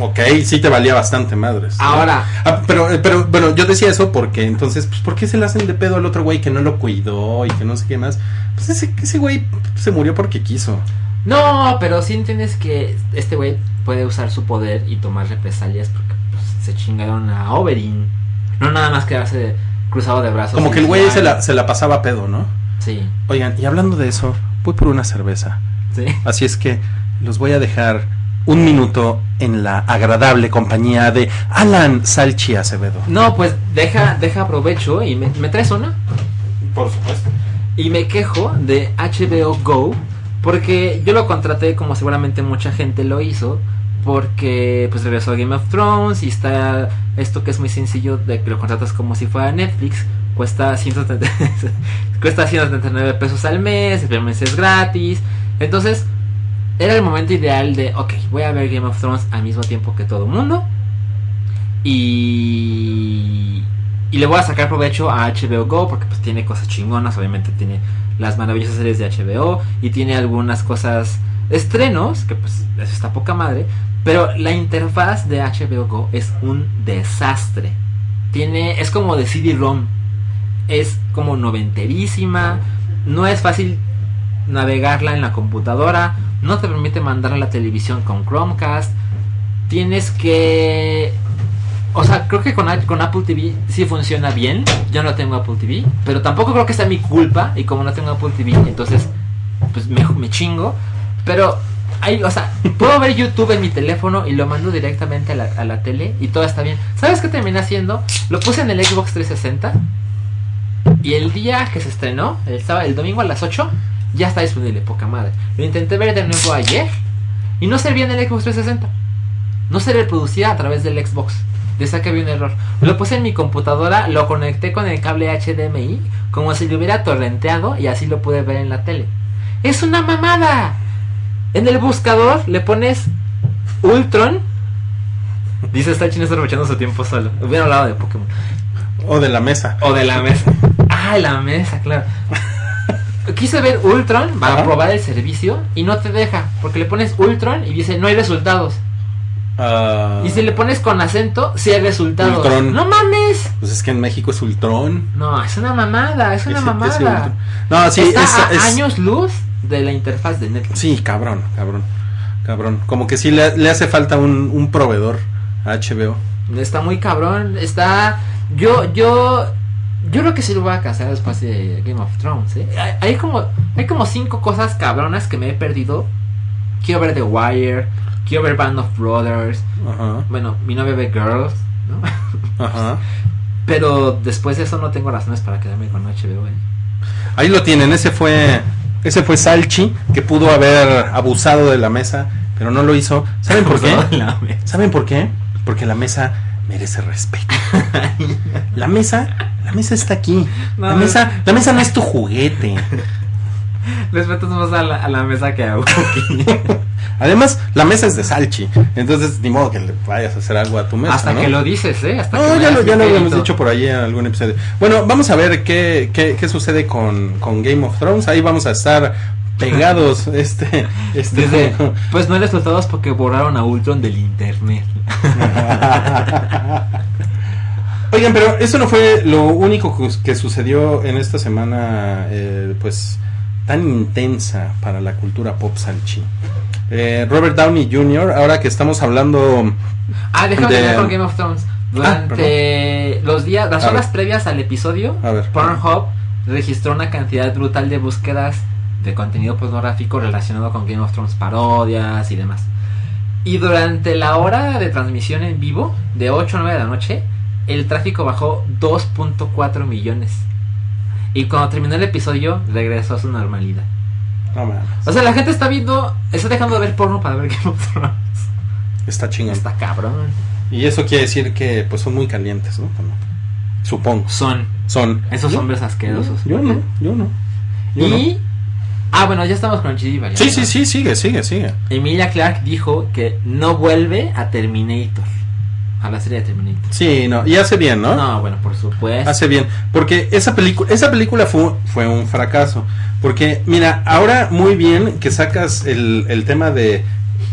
Ok, sí te valía bastante madres. ¿no? Ahora. Ah, pero, eh, pero, bueno, yo decía eso porque entonces, pues, ¿por qué se le hacen de pedo al otro güey que no lo cuidó y que no sé qué más? Pues ese, ese güey se murió porque quiso. No, pero sí entiendes que este güey puede usar su poder y tomar represalias porque pues, se chingaron a Oberyn. No nada más quedarse cruzado de brazos. Como que el güey se la, se la pasaba pedo, ¿no? Sí, Oigan, y hablando de eso, voy por una cerveza. sí. Así es que los voy a dejar un minuto en la agradable compañía de Alan Salchi Acevedo. No, pues deja, deja aprovecho y me, me traes una. Por supuesto. Y me quejo de HBO Go porque yo lo contraté como seguramente mucha gente lo hizo porque pues regresó a Game of Thrones y está esto que es muy sencillo de que lo contratas como si fuera Netflix cuesta 170 cuesta 179 pesos al mes el primer mes es gratis. Entonces era el momento ideal de ok voy a ver Game of Thrones al mismo tiempo que todo mundo y y le voy a sacar provecho a HBO Go porque pues tiene cosas chingonas, obviamente tiene las maravillosas series de HBO y tiene algunas cosas estrenos que pues eso está poca madre, Pero la interfaz de HBO Go es un desastre. Tiene, es como de CD-ROM. Es como noventerísima. No es fácil navegarla en la computadora. No te permite mandarla a la televisión con Chromecast. Tienes que o sea, creo que con, con Apple TV sí funciona bien. Yo no tengo Apple TV. Pero tampoco creo que sea mi culpa. Y como no tengo Apple TV, entonces pues me chingo. Pero hay, o sea, puedo ver YouTube en mi teléfono y lo mando directamente a la, a la tele y todo está bien. ¿Sabes qué terminé haciendo? Lo puse en el Xbox 360 y el día que se estrenó, el, sábado, el domingo a las 8, ya está disponible, poca madre. Lo intenté ver de nuevo ayer y no servía en el Xbox 360. No se reproducía a través del Xbox. Decía que había un error. Lo puse en mi computadora, lo conecté con el cable HDMI, como si lo hubiera torrenteado y así lo pude ver en la tele. ¡Es una mamada! En el buscador le pones Ultron. Dice está chino aprovechando su tiempo solo. Hubiera hablado de Pokémon. O de la mesa. O de la mesa. Ah, la mesa, claro. Quise ver Ultron para Ajá. probar el servicio y no te deja. Porque le pones Ultron y dice no hay resultados. Ah, Y si le pones con acento, sí hay resultados. Ultron. ¡No mames! Pues es que en México es Ultron. No, es una mamada, es una mamada. Ultron. No, sí, Está es, a es- años luz de la interfaz de Netflix. Sí, cabrón, cabrón. Cabrón. Como que sí le, le hace falta un, un proveedor a HBO. Está muy cabrón, está... Yo, yo... Yo creo que sí lo voy a casar después de Game of Thrones, ¿eh? Hay, hay como, hay como cinco cosas cabronas que me he perdido. Quiero ver The Wire, quiero ver Band of Brothers, Ajá, bueno, mi novia ve Girls, ¿no? ajá. Pero después de eso no tengo razones para quedarme con HBO, ¿eh? Ahí lo tienen, ese fue ese fue Salchi que pudo haber abusado de la mesa, pero no lo hizo. ¿Saben por qué? ¿Saben por qué? Porque la mesa merece respeto. La mesa, la mesa está aquí. La mesa, la mesa no es tu juguete. Respetas más a la, a la mesa que a Wookiee. Además, la mesa es de Salchi, entonces ni modo que le vayas a hacer algo a tu mesa, Hasta ¿no? que lo dices, ¿eh? Hasta No, que ya lo, ya lo habíamos dicho por ahí en algún episodio. Bueno, vamos a ver qué, qué, qué sucede con, con Game of Thrones. Ahí vamos a estar pegados este, este Dice, pues no hay resultados porque borraron a Ultron del internet. Oigan, pero eso no fue lo único que, que sucedió en esta semana, eh, pues tan intensa para la cultura pop salchi. Eh, Robert Downey Jr., ahora que estamos hablando, Ah, déjame De- con Game of Thrones. Durante los días, las horas previas al episodio, A ver. Pornhub registró una cantidad brutal de búsquedas de contenido pornográfico relacionado con Game of Thrones, parodias y demás. Y durante la hora de transmisión en vivo, de 8 a 9 de la noche, el tráfico bajó 2.4 millones. Y cuando terminó el episodio, regresó a su normalidad. no mames, O sea, la gente está viendo, está dejando de ver porno para ver Game of Thrones. está chingón. Está cabrón. Y eso quiere decir que pues son muy calientes, ¿no? Supongo. Son Son. esos Yo- hombres asquerosos. Yo no, yo no. Yo Y. Ah, bueno, ya estamos con no. Sí, sí, sí, sigue, sigue, sigue. Emilia Clark dijo que no vuelve a Terminator. A la serie de Terminator. Sí, no, y hace bien, ¿no? No, bueno, por supuesto. Hace bien, porque esa película, esa película fue, fue un fracaso. Porque, mira, ahora muy bien que sacas el, el tema de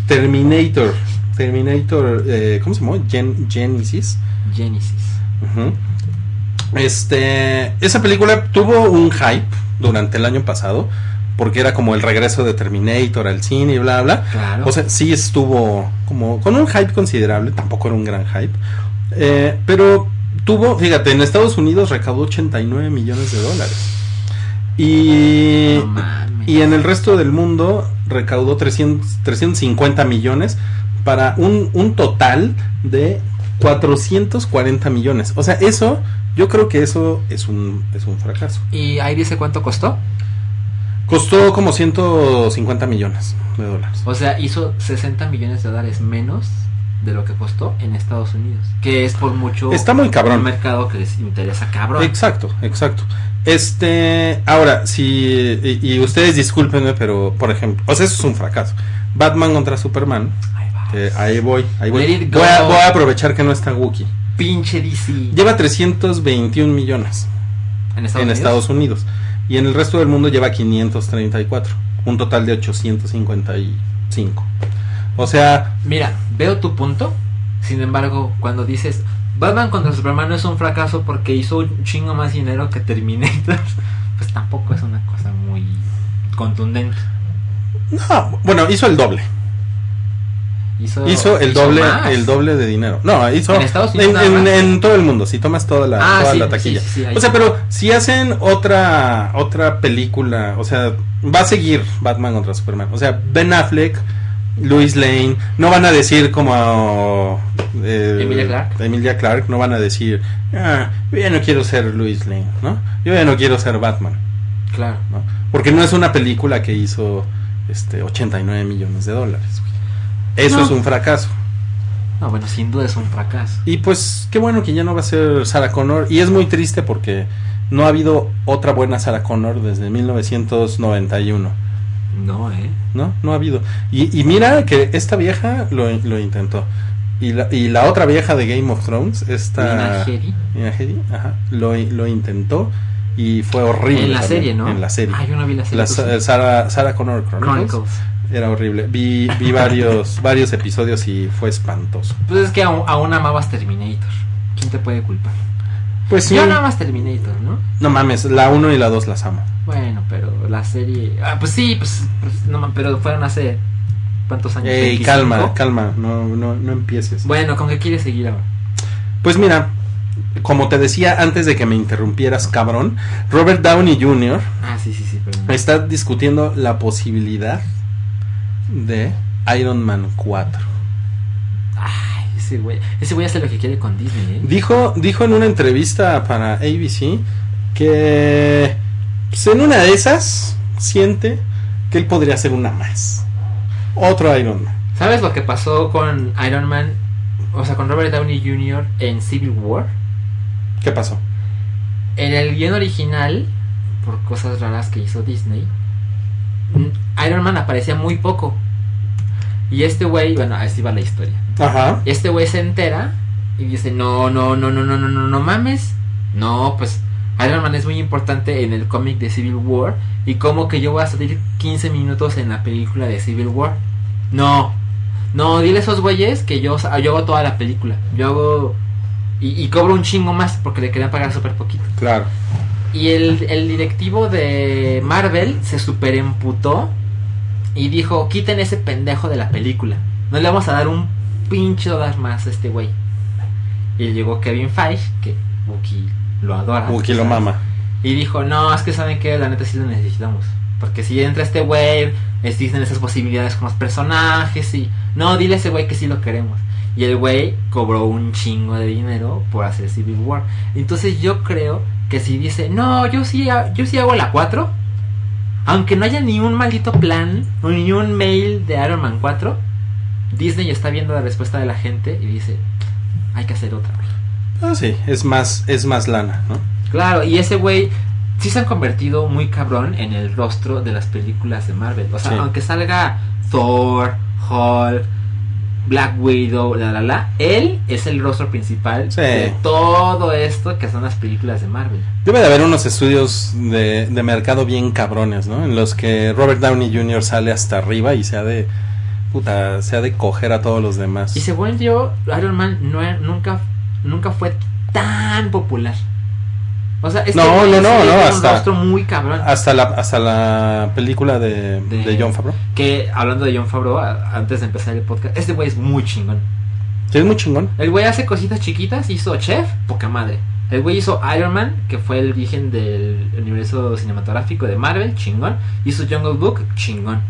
Terminator. Terminator, eh, ¿cómo se llamó? Gen- Genesis. Genesis. Este, esa película tuvo un hype durante el año pasado, porque era como el regreso de Terminator al cine y bla, bla. Claro. O sea, sí estuvo como con un hype considerable, tampoco era un gran hype. Eh, pero tuvo, fíjate, en Estados Unidos recaudó 89 millones de dólares. Y, y en el resto del mundo recaudó 300, 350 millones para un, un total de 440 millones. O sea, eso, yo creo que eso es un, es un fracaso. ¿Y ahí dice cuánto costó? Costó como 150 millones de dólares. O sea, hizo 60 millones de dólares menos de lo que costó en Estados Unidos. Que es por mucho Está muy cabrón. un mercado que les interesa cabrón. Exacto, exacto. Este, ahora, si, y, y ustedes discúlpenme, pero, por ejemplo, o sea, eso es un fracaso. Batman contra Superman, Ahí que ahí voy, ahí voy. A, voy a aprovechar que no está Wookiee. Pinche DC. Lleva 321 millones en Estados en Unidos. Estados Unidos. Y en el resto del mundo lleva 534. Un total de 855. O sea, Mira, veo tu punto. Sin embargo, cuando dices Batman contra Superman no es un fracaso porque hizo un chingo más dinero que Terminator, pues tampoco es una cosa muy contundente. no, bueno, hizo el doble. Hizo, Hizo el hizo doble, más. el doble de dinero. No, hizo ¿En Estados Unidos en, nada en- más? en todo el mundo. Si tomas toda la, Ah, toda sí, la taquilla. sí, sí, ahí o sea, pero si hacen otra otra película, o sea, va a seguir Batman contra Superman. O sea, Ben Affleck, Louis Lane, no van a decir como eh, Emilia Clarke. Emilia Clarke, no van a decir, ah, yo ya no quiero ser Louis Lane, ¿no? Yo ya no quiero ser Batman, Claro. ¿no? Porque no es una película que hizo este 89 millones de dólares. güey. Eso No. es un fracaso. No, bueno, sin duda es un fracaso. Y pues qué bueno que ya no va a ser Sarah Connor. Y es muy triste porque no ha habido otra buena Sarah Connor desde 1991. No, ¿eh? ¿No? No ha habido. Y, y mira que esta vieja lo, lo intentó. Y la, y la otra vieja de Game of Thrones, esta... Lina Headey. Ajá, lo, lo intentó y fue horrible. En la también, serie, ¿no? En la serie. Ah, yo no vi la serie. La. Sarah, Sarah Connor Chronicles. Chronicles. Era horrible. Vi, vi varios, varios episodios y fue espantoso. Pues es que aún, aún amabas Terminator. ¿Quién te puede culpar? Pues sí. Yo nada más Terminator, ¿no? No mames, la 1 y la 2 las amo. Bueno, pero la serie. Ah, pues sí, pues. pues, no, pero fueron hace. ¿Cuántos años? Ey, 25. calma, calma, no, no, no empieces. Bueno, ¿con qué quieres seguir ahora? Pues mira, como te decía antes de que me interrumpieras, cabrón, Robert Downey Jr. Ah, sí, sí, sí, perdón. está discutiendo la posibilidad de Iron Man 4. Ay, ese güey. Ese güey hace lo que quiere con Disney, ¿eh? Dijo, dijo en una entrevista para ABC que pues, en una de esas siente que él podría hacer una más. Otro Iron Man. ¿Sabes lo que pasó con Iron Man? O sea, con Robert Downey Jr. en Civil War. ¿Qué pasó? En el guion original, por cosas raras que hizo Disney, Iron Man aparecía muy poco. Y este güey, bueno, así va la historia. Ajá. Este güey se entera y dice, no, no, no, no, no, no, no, no mames. No, pues Iron Man es muy importante en el cómic de Civil War. Y como que yo voy a salir 15 minutos en la película de Civil War. No, no, dile a esos güeyes que yo, yo hago toda la película. Yo hago... Y, y cobro un chingo más porque le querían pagar súper poquito. Claro. Y el, el directivo de Marvel se super emputó y dijo, quiten ese pendejo de la película. No le vamos a dar un pinche dólar más a este güey. Y llegó Kevin Feige, que Wookie lo adora. Wookie lo mama. Y dijo, no, es que saben que la neta sí lo necesitamos. Porque si entra este güey, existen esas posibilidades con los personajes y... No, dile a ese güey que sí lo queremos. Y el güey cobró un chingo de dinero por hacer Civil War. Entonces yo creo que si dice, no, yo sí, yo sí hago la 4, aunque no haya ni un maldito plan, ni un mail de Iron Man 4, Disney está viendo la respuesta de la gente y dice, hay que hacer otra. güey". Ah, sí, es más, es más lana, ¿no? Claro, y ese güey sí se han convertido muy cabrón en el rostro de las películas de Marvel. O sea, Sí. aunque salga Thor, Hulk, Black Widow, la la la, él es el rostro principal Sí. de todo esto que son las películas de Marvel. Debe de haber unos estudios de, de mercado bien cabrones, ¿no? En los que Robert Downey Jr. sale hasta arriba y se ha de. Puta, se ha de coger a todos los demás. Y según yo, Iron Man no, nunca, nunca fue tan popular. O sea, este No, no, no, no, un hasta- muy cabrón. Hasta la, hasta la película de, De- de John Favreau. Que hablando de John Favreau, antes de empezar el podcast, este güey es muy chingón. Sí, es muy chingón. El güey hace cositas chiquitas, hizo Chef, poca madre. El güey hizo Iron Man, que fue el origen del universo cinematográfico de Marvel, chingón. Hizo Jungle Book, chingón.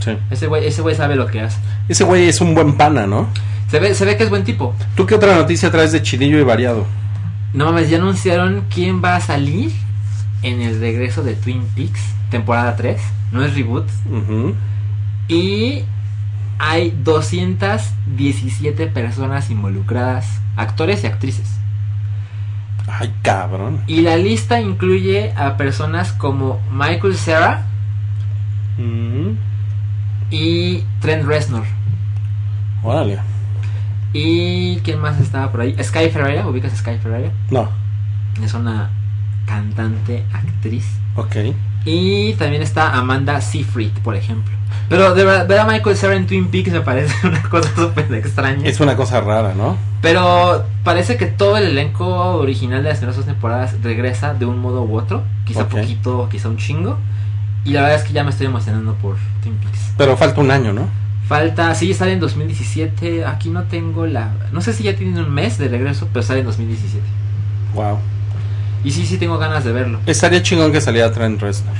Sí. Ese güey, ese güey sabe lo que hace. Ese güey es un buen pana, ¿no? Se ve, se ve que es buen tipo. ¿Tú qué otra noticia traes de chidillo y variado? No mames, ya anunciaron quién va a salir en el regreso de Twin Peaks, temporada 3. No es reboot. Y hay 217 personas involucradas, actores y actrices. Ay, cabrón. Y la lista incluye a personas como Michael Cera Mm, y Trent Reznor. Órale. ¿Y quién más estaba por ahí? Sky Ferreira, ¿ubicas a Sky Ferreira? No. Es una cantante, actriz. Ok. Y también está Amanda Seyfried, por ejemplo. Pero de verdad, ver a Michael Cera en Twin Peaks me parece una cosa súper extraña. Es una cosa rara, ¿no? Pero parece que todo el elenco original de las primeras dos temporadas regresa de un modo u otro. Quizá Ok. poquito, quizá un chingo. Y la verdad es que ya me estoy emocionando por Twin Peaks. Pero falta un año, ¿no? Falta, sí, sale en 2017. Aquí no tengo la. No sé si ya tienen un mes de regreso, pero sale en 2017. Wow. Y sí, sí tengo ganas de verlo. Estaría chingón que saliera Trent Reznor.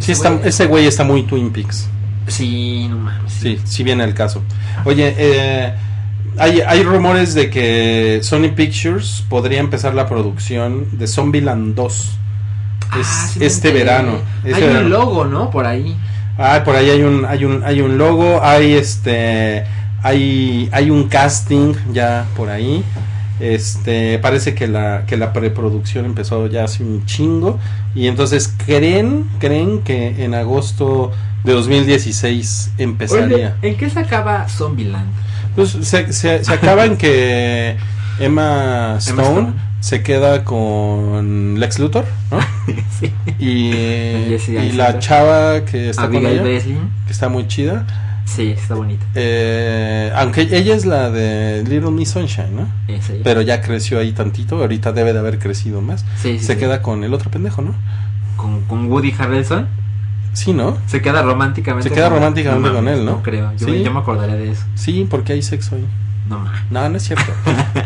Sí, está, güey- ese güey está muy Twin Peaks. Sí, no mames. Sí, sí viene el caso. Oye, eh, hay, hay rumores de que Sony Pictures podría empezar la producción de Zombieland 2. Ah, sí este verano. Este Hay verano. un logo, ¿no? Por ahí. Ah, por ahí hay un, hay un, hay un logo, hay este, hay, hay un casting ya por ahí. Este, parece que la, que la preproducción empezó ya hace un chingo. Y entonces creen, creen que en agosto de 2016 empezaría. Oye, ¿en qué se acaba Zombieland? Pues se, se, se acaba en que Emma Stone, Stone. Se queda con Lex Luthor, ¿no? sí. Y, la chava que está con ella, que está muy chida. Sí, está bonita. Eh, aunque ella es la de Little Miss Sunshine, ¿no? Esa, Pero ya creció ahí tantito, ahorita debe de haber crecido más. Sí, sí, se sí. queda con el otro pendejo, ¿no? con, con Woody Harrelson. Sí, ¿no? Se queda románticamente. Se queda con- románticamente no con él, ¿no? No creo. Yo, Sí. yo me acordaré de eso. Sí, porque hay sexo ahí. No. No, no es cierto.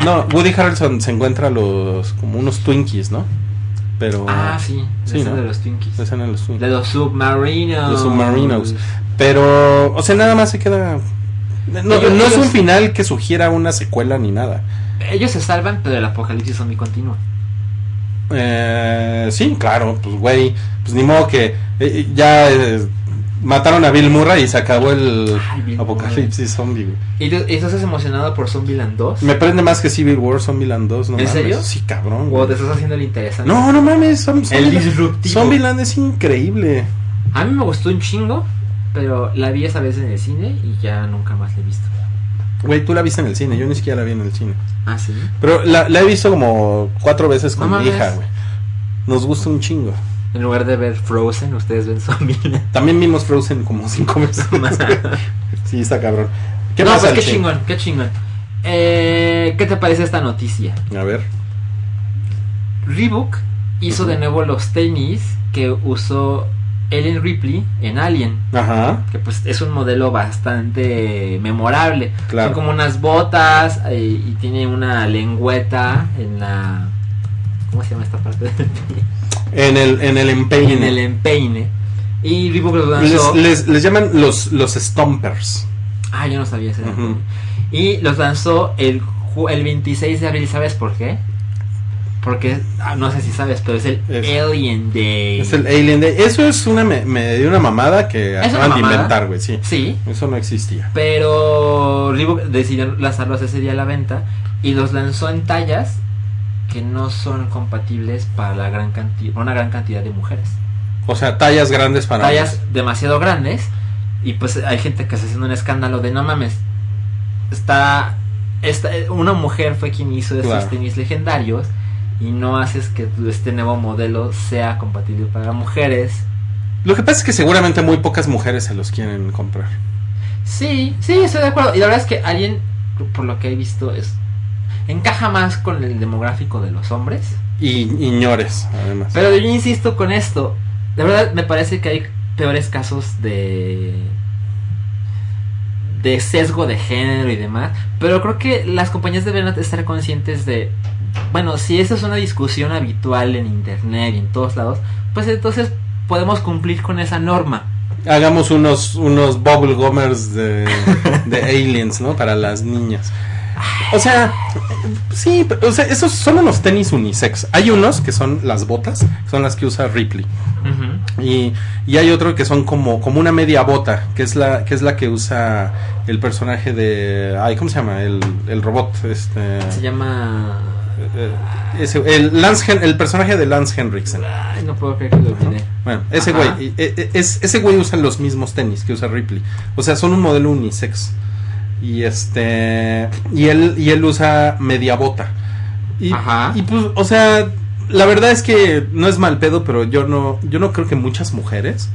no, Woody Harrelson se encuentra los como unos Twinkies, ¿no? Pero Ah, sí. Sí, ¿no? de los Twinkies. en los De Twinkies. los Submarinos. Los Submarinos. Pero, o sea, nada más se queda no, Ellos- no es un final que sugiera una secuela ni nada. Ellos se salvan, pero el apocalipsis zombie continúa. Eh, sí, claro, pues güey, pues ni modo que eh, ya eh, mataron a Bill Murray y se acabó el Ay, apocalipsis zombie. güey. ¿Y tú, y tú estás emocionado por Zombieland 2? Me prende más que Civil War Zombieland 2, no ¿En mames. serio? Sí, cabrón. ¿O güey. te estás haciendo el interesante? No, no mames, Zom- El Zombieland- disruptivo. Zombieland es increíble. A mí me gustó un chingo, pero la vi esa vez en el cine y ya nunca más la he visto. Güey, tú la viste en el cine, yo ni siquiera la vi en el cine. Ah, sí. Pero la, la he visto como cuatro veces con No mi hija, güey. Nos gusta un chingo. En lugar de ver Frozen, ustedes ven Zombieland. También vimos Frozen como cinco veces. sí, está cabrón. ¿Qué no, pues qué chingón, qué chingón. Eh, ¿Qué te parece esta noticia? A ver. Reebok hizo de nuevo los tenis que usó Ellen Ripley en Alien. Ajá. Que pues es un modelo bastante memorable. Claro. Son como unas botas eh, y tiene una lengüeta en la... ¿Cómo se llama esta parte del pie? En el, en el empeine. En el empeine. Y Reebok los lanzó... les, les, les llaman los, los stompers. Ah, yo no sabía ese. Ujú. Y los lanzó el, el 26 de abril, ¿sabes por qué? Porque, ah, no sé si sabes, pero es el Es- Alien Day. Es el Alien Day. Eso es una, me, me dio una mamada que ¿Es una acaban de inventar, güey. Sí. Sí, Eso no existía. pero Reebok decidió lanzarlos ese día a la venta y los lanzó en tallas que no son compatibles para la gran cantidad, una gran cantidad de mujeres. O sea, tallas grandes para. tallas demasiado grandes y pues hay gente que se haciendo un escándalo de no mames está esta una mujer fue quien hizo esos Claro. tenis legendarios y no haces que este nuevo modelo sea compatible para mujeres Lo que pasa es que seguramente muy pocas mujeres se los quieren comprar. sí sí estoy de acuerdo y la verdad es que alguien por lo que he visto es encaja más con el demográfico de los hombres Y ñores, además. Pero yo insisto con esto. De verdad me parece que hay peores casos de de sesgo de género y demás. Pero creo que las compañías deben estar conscientes de bueno, si esa es una discusión habitual en internet y en todos lados, pues entonces podemos cumplir con esa norma. Hagamos unos, unos bubble gummers de, de aliens, ¿no? Para las niñas. O sea, sí, o sea, esos son unos tenis unisex. Hay unos que son las botas, que son las que usa Ripley. Y, y hay otro que son como, como una media bota, que es la, que es la que usa el personaje de. Ay, ¿cómo se llama? El, el robot. Este. Se llama eh, ese- el, Lance el personaje de Lance Henriksen. Ay, no puedo creer que lo olvidé. Bueno, ese Ajá. güey, eh, eh, es, ese güey usa los mismos tenis que usa Ripley. O sea, son un modelo unisex. Y este y él y él usa media bota. Y, Ajá. y pues, o sea, la verdad es que no es mal pedo, pero yo no yo no creo que muchas mujeres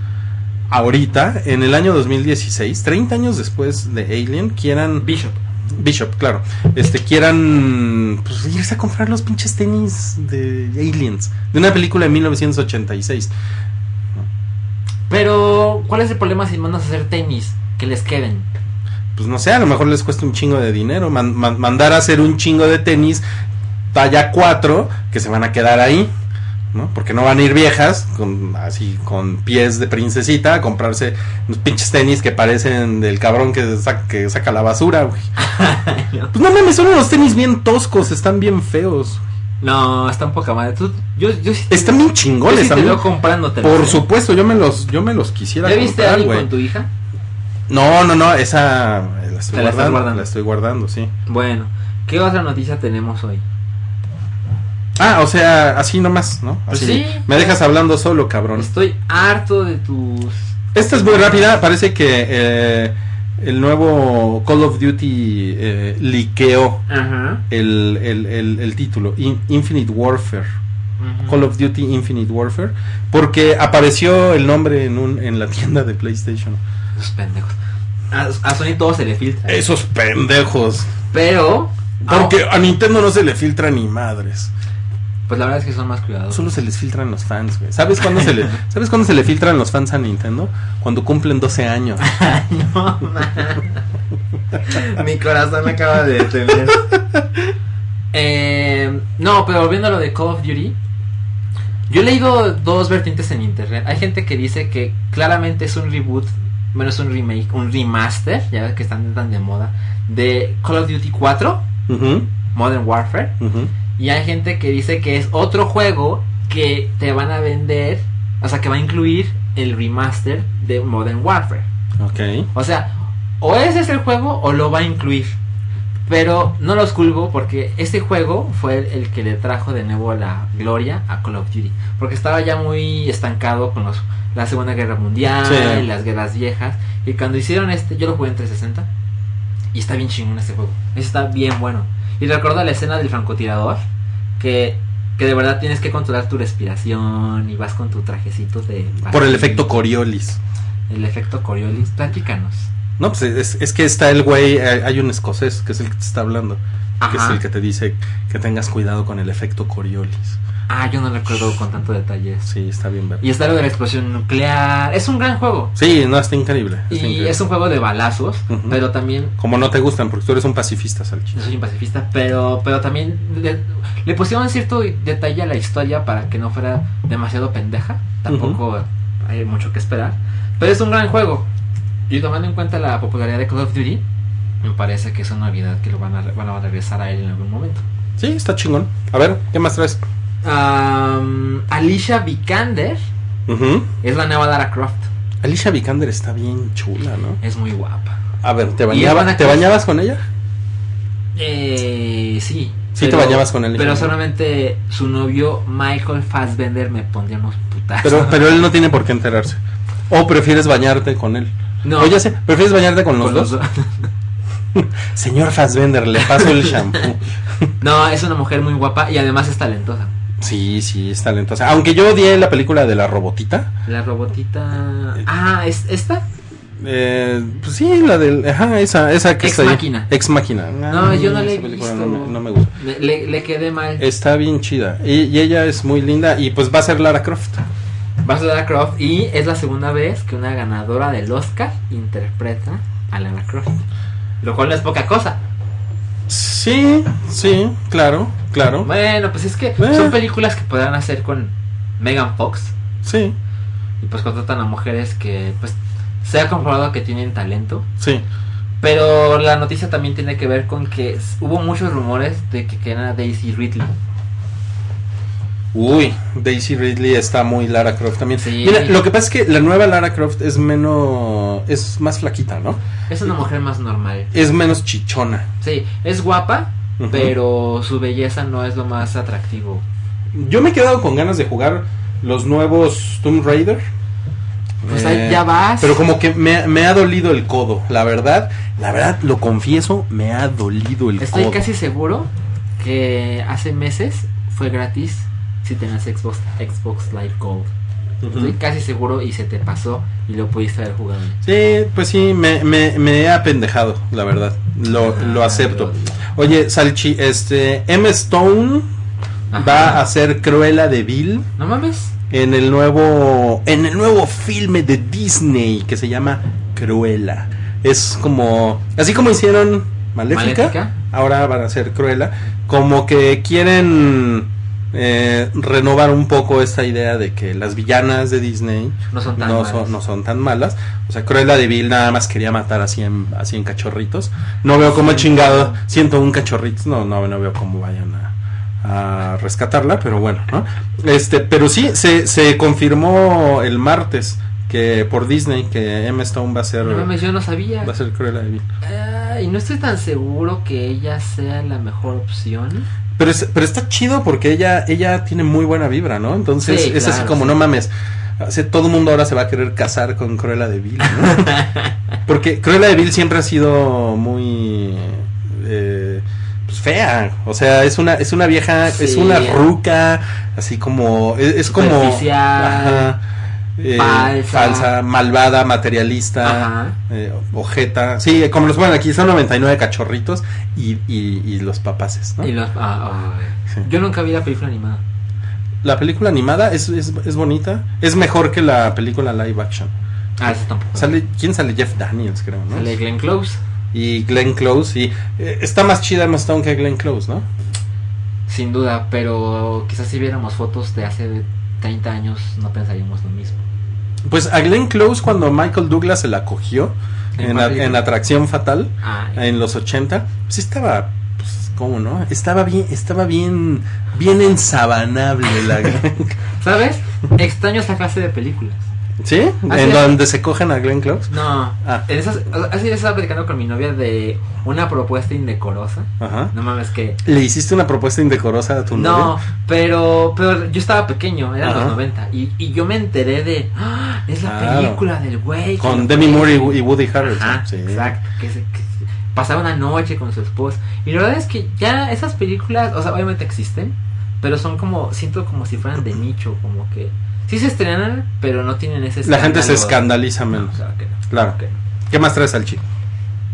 ahorita, en el año 2016, 30 años después de Alien, quieran Bishop. Bishop, claro, este quieran pues, irse a comprar los pinches tenis de Aliens, de una película de 1986. Pero, ¿cuál es el problema si mandas a hacer tenis que les queden? Pues no sé, a lo mejor les cuesta un chingo de dinero man- man- mandar a hacer un chingo de tenis talla 4 que se van a quedar ahí. ¿no? Porque no van a ir viejas con así con pies de princesita a comprarse unos pinches tenis que parecen del cabrón que, saca, que saca la basura, güey. Pues no mames, son unos tenis bien toscos, están bien feos. No, está un poca madre. Tú, yo, yo sí te- Están bien yo chingones, sí te también. Por supuesto, yo me los yo me los quisiera ¿Ya viste a comprar, alguien con tu hija? No, no, no, esa la estoy la guardando, la estoy guardando, sí. Bueno, ¿qué otra noticia tenemos hoy? Ah, o sea, así nomás, ¿no? Pues Así. sí. Me dejas hablando solo, cabrón. Estoy harto de tus... Esta es muy rápida, parece que eh, el nuevo Call of Duty eh, liqueó Ajá. el, el, el, el título, In- Infinite Warfare. Call of Duty Infinite Warfare, porque apareció el nombre en, un, en la tienda de PlayStation. Esos pendejos. A, a Sony todo se le filtra. Esos pendejos. Pero... Porque a Nintendo no se le filtra ni madres. Pues la verdad es que son más cuidadosos. Solo se les filtran los fans, güey. ¿Sabes cuándo se le, ¿sabes cuándo se le filtran los fans a Nintendo? Cuando cumplen 12 años. no, man. Mi corazón acaba de detener. Eh, no, pero volviendo a lo de Call of Duty. Yo he leído dos vertientes en internet. Hay gente que dice que claramente es un reboot, bueno, es un remake, un remaster, ya ves que están tan de moda, de Call of Duty 4, Ujú, Modern Warfare. Y hay gente que dice que es otro juego que te van a vender, o sea, que va a incluir el remaster de Modern Warfare. Ok. O sea, o ese es el juego o lo va a incluir. Pero no los culpo porque este juego fue el, el que le trajo de nuevo la gloria a Call of Duty. Porque estaba ya muy estancado con los, la Segunda Guerra Mundial, Sí. las guerras viejas. Y cuando hicieron este, yo lo jugué en 360. Y está bien chingón este juego. Está bien bueno. Y recuerdo la escena del francotirador. Que, que de verdad tienes que controlar tu respiración. Y vas con tu trajecito de... Por el efecto Coriolis. El efecto Coriolis. Platícanos. No, pues es, es que está el güey, hay un escocés que es el que te está hablando. Que es el que te dice que tengas cuidado con el efecto Coriolis. Ah, yo no recuerdo con tanto detalle. Sí, está bien ver. Y está lo de la explosión nuclear. Es un gran juego. Sí, no, está increíble. está Y increíble. es un juego de balazos, Ujú. pero también Como no te gustan, porque tú eres un pacifista, Salchi. yo soy un pacifista, pero pero también le, le pusieron cierto detalle a la historia para que no fuera demasiado pendeja. Tampoco hay mucho que esperar, pero es un gran juego. Y tomando en cuenta la popularidad de Call of Duty, me parece que es una novedad que lo van a, van a regresar a él en algún momento. Sí, está chingón. A ver, ¿qué más traes? Am, Alicia Vikander es la nueva Lara Croft. Alicia Vikander está bien chula, ¿no? Es muy guapa. A ver, ¿te, Y es bañaba- buena ¿te cosa. bañabas con ella? Eh, sí. Sí te bañabas con él, Pero solamente su novio Michael Fassbender me pondría unos putazos. Pero, pero él no tiene por qué enterarse. O prefieres bañarte con él. No. O ya sé, ¿prefieres bañarte con los Con los dos? dos. Señor Fassbender, le paso el shampoo. no, es una mujer muy guapa y además es talentosa. Sí, sí, es talentosa. Aunque yo odié la película de la robotita. La robotita. Ah, ¿es esta? Eh, pues sí, la del. Ajá, esa, esa que Ex está ahí. Máquina. Ex máquina. No, yo no la he visto. No me, no me gusta. Le quedé mal. Está bien chida. Y, y ella es muy linda. Y pues va a ser Lara Croft. Va a ser Lara Croft y es la segunda vez que una ganadora del Oscar interpreta a Lara Croft. Lo cual no es poca cosa. Sí, sí, claro, claro. Bueno, pues es que Eh. son películas que podrán hacer con Megan Fox. Sí, y pues contratan a mujeres que pues se ha comprobado que tienen talento sí. pero la noticia también tiene que ver con que hubo muchos rumores de que querían a Daisy Ridley Uy, Daisy Ridley está muy Lara Croft también. Sí. Mira, lo que pasa es que la nueva Lara Croft es menos. es más flaquita, ¿no? es una mujer más normal Es menos chichona. sí es guapa Pero su belleza no es lo más atractivo. Yo me he quedado con ganas de jugar los nuevos Tomb Raider. pues Eh, ahí ya vas. Pero como que me, me ha dolido el codo, la verdad, la verdad, lo confieso, me ha dolido el estoy codo. casi seguro que hace meses fue gratis si tenías Xbox Xbox Live Gold Estoy casi seguro y se te pasó y lo pudiste haber jugado. Sí, pues sí, me, me, me he apendejado, la verdad. Lo, lo Ah, acepto. lo- Oye, Salchi, este, M. Stone Ajá. va a ser Cruella de Vil No mames. en el nuevo, en el nuevo filme de Disney que se llama Cruella. Es como, así como hicieron Maléfica, Maléfica. ahora van a ser Cruella, como que quieren eh, renovar un poco esta idea de que las villanas de Disney No son tan no malas. son, no son tan malas. O sea, Cruella de Vil nada más quería matar a 100, a 100 cachorritos. No veo cómo chingado, 101 cachorritos, no, no, no veo cómo vayan a, a rescatarla, pero bueno, ¿no? Este, pero sí, se, se confirmó el martes que por Disney que Emma Stone va a ser, No mames, yo no sabía. va a ser Cruella de Vil. Y no estoy tan seguro que ella sea la mejor opción. Pero, es- pero está chido porque ella, ella tiene muy buena vibra, ¿no? Entonces Sí, es así como, sí. no mames. todo el mundo ahora se va a querer casar con Cruella de Vil, ¿no? Porque Cruella de Vil siempre ha sido muy eh, pues, fea. O sea, es una, es una vieja, es una ruca, así como, es, es como ajá, eh, falsa. falsa, malvada, materialista, eh, ojeta. Sí, como los ponen aquí, son 99 cachorritos y, y, y los papaces, ¿no? Y los- ah, ay. Sí. Yo nunca vi la película animada. La película animada es, es, es bonita, es mejor que la película live action. Ah, eso tampoco. Sale, ¿Quién sale? Jeff Daniels, creo, ¿no? Sale Glenn Close. Y Glenn Close, y eh, está más chida Emma Stone que Glenn Close, ¿no? Sin duda, pero quizás si viéramos fotos de hace 30 años no pensaríamos lo mismo. Pues a Glenn Close cuando Michael Douglas se la cogió ¿En a- en Atracción Fatal en los 80, pues estaba, pues, ¿cómo no? Estaba bien, estaba bien, bien ensabanable la... ¿Sabes? Extraño esa clase de películas. ¿Sí? Así En donde se cogen a Glenn Close. No, Ah. en esas, así estaba platicando con mi novia de una propuesta indecorosa. Ajá. No mames que ¿Le hiciste una propuesta indecorosa a tu No, novia? pero, pero yo estaba pequeño, eran Ajá. los 90, y, y yo me enteré de, "Ah, es la Claro. película del güey. Con Demi fue". Moore y, Wo- y Woody Harrelson. Ajá, sí. exacto, que, se, que se- pasaba una noche con su esposa. Y la verdad es que ya esas películas, o sea, obviamente existen, pero son como, siento como si fueran de nicho, como que sí se estrenan, pero no tienen ese La gente se escandaliza No, menos. claro que no. Claro. no. ¿Qué más traes al chico?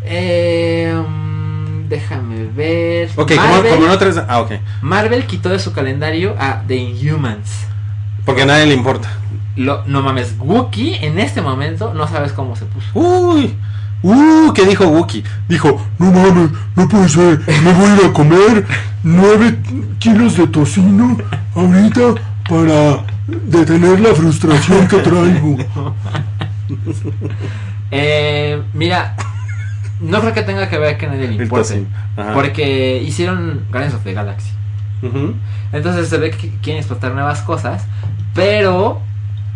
Eh, mm, déjame ver. Ok, como no traes... Ah, ok. Marvel quitó de su calendario a The Inhumans. Porque a nadie le importa. Lo, no mames, Wookiee en este momento no sabes cómo se puso. Uy. Uh, ¿qué dijo Wookie? Dijo, no mames, no puede ser, me voy a ir a comer nueve kilos de tocino ahorita para detener la frustración que traigo. Eh, mira, no creo que tenga que ver que nadie le El importe. Porque hicieron Guardians of the Galaxy. Entonces se ve que quieren explotar nuevas cosas. Pero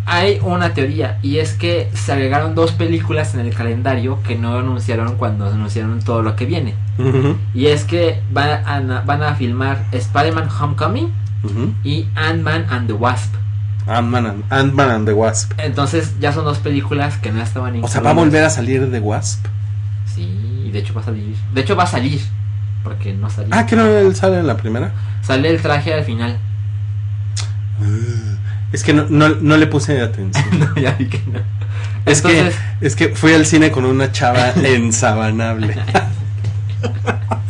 hay una teoría. Y es que se agregaron dos películas en el calendario que no anunciaron cuando anunciaron todo lo que viene. Y es que van a, van a filmar Spider-Man Homecoming Y Ant-Man and the Wasp. Ant-Man and, Ant-Man and the Wasp. Entonces ya son dos películas que no estaban O sea, va a volver a salir The Wasp. Sí, y de hecho va a salir. De hecho va a salir. Porque no salió. Ah, que no él sale en la primera. Sale el traje al final. Es que no, no, no le puse atención. no, ya vi que no. Es Entonces, que, es que fui al cine con una chava ensabanable.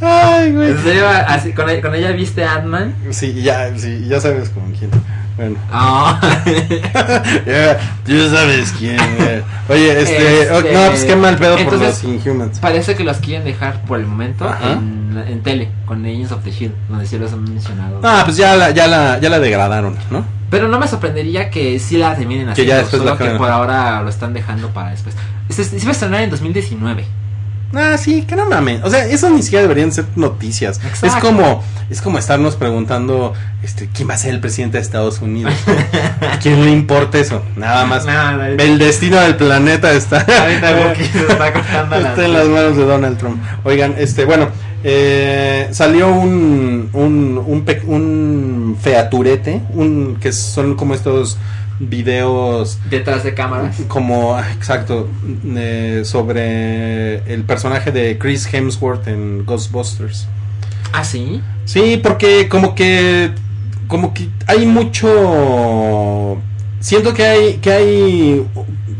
Ay, güey. ¿en serio? Así, con, ella, con ella viste Ant-Man. Sí, ya, sí, ya sabes con quién. Bueno. Ah. Ya, ya sabes quién. güey. Oye, este, Este, oh, no, pues qué mal pedo por entonces, los Inhumans. Parece que los quieren dejar por el momento en, en tele, con Agents of the Shield, donde sí los han mencionado. Ah, pues ya la, ya la, ya la degradaron, ¿no? Pero no me sorprendería que sí la terminen Que haciendo, ya después solo la que por ahora lo están dejando para después. Se, se iba a estrenar en 2019. Ah, sí, que no mames. O sea, eso ni siquiera deberían ser noticias. Exacto. Es como, es como estarnos preguntando, este, quién va a ser el presidente de Estados Unidos. ¿A quién le importa eso? Nada más. Nada, El destino del planeta está, Ahorita está cortando está en las manos de Donald Trump. Oigan, este, bueno, eh, salió un, un, un, pe- un featurete, un, que son como estos videos Detrás de cámaras. como ah, exacto eh, sobre el personaje de Chris Hemsworth en Ghostbusters. Ah, sí. Sí, porque como que como que hay mucho siento que hay que hay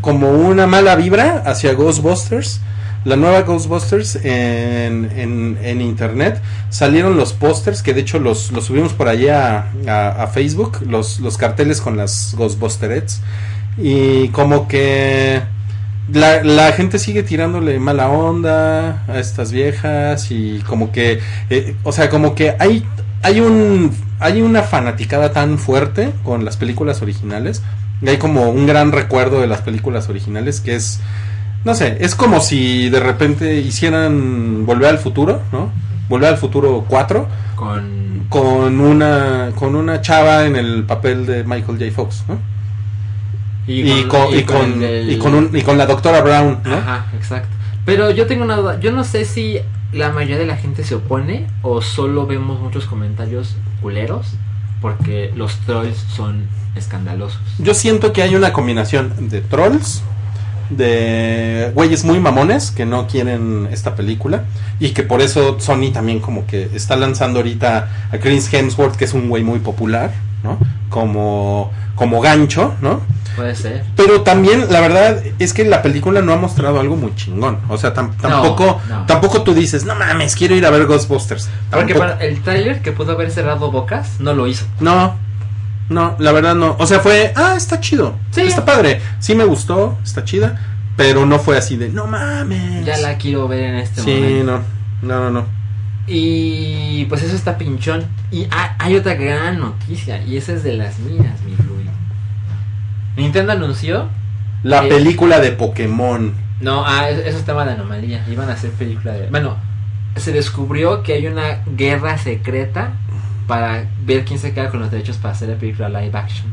como una mala vibra hacia Ghostbusters la nueva Ghostbusters en, en, en internet. Salieron los pósters que de hecho los, los subimos por allá a, Facebook los, los carteles con las Ghostbusterets y como que la, la, gente sigue tirándole mala onda a estas viejas y como que eh, o sea como que hay hay un hay una fanaticada tan fuerte con las películas originales. Y hay como un gran recuerdo de las películas originales que es no sé, es como si de repente hicieran Volver al Futuro, ¿no? Volver al Futuro 4 con con una con una chava en el papel de Michael J. Fox, ¿no? Y, con, y, con, el... y, con un, y con la doctora Brown, ¿no? Ajá, exacto. Pero yo tengo una duda, yo no sé si la mayoría de la gente se opone o solo vemos muchos comentarios culeros porque los trolls son escandalosos. Yo siento que hay una combinación de trolls, de güeyes muy mamones que no quieren esta película y que por eso Sony también como que está lanzando ahorita a Chris Hemsworth que es un güey muy popular, ¿no? Como como gancho, ¿no? Puede ser. Pero también la verdad es que la película no ha mostrado algo muy chingón, o sea, tam tampoco No, no. tampoco tú dices, "No mames, quiero ir a ver Ghostbusters." Porque para el tráiler que pudo haber cerrado bocas no lo hizo. No, no, la verdad no. O sea, fue, ah, está chido. Sí. Está padre. Sí me gustó, está chida. Pero no fue así de, no mames. Ya la quiero ver en este Sí, momento. no. No, no, no. Y pues eso está pinchón. Y ha- hay otra gran noticia, y esa es de las mías, mi Luis. Nintendo anunció. La película de Pokémon. No, ah, es- eso es tema de anomalía. Iban a hacer película de. Bueno, se descubrió que hay una guerra secreta para ver quién se queda con los derechos para hacer la película live action.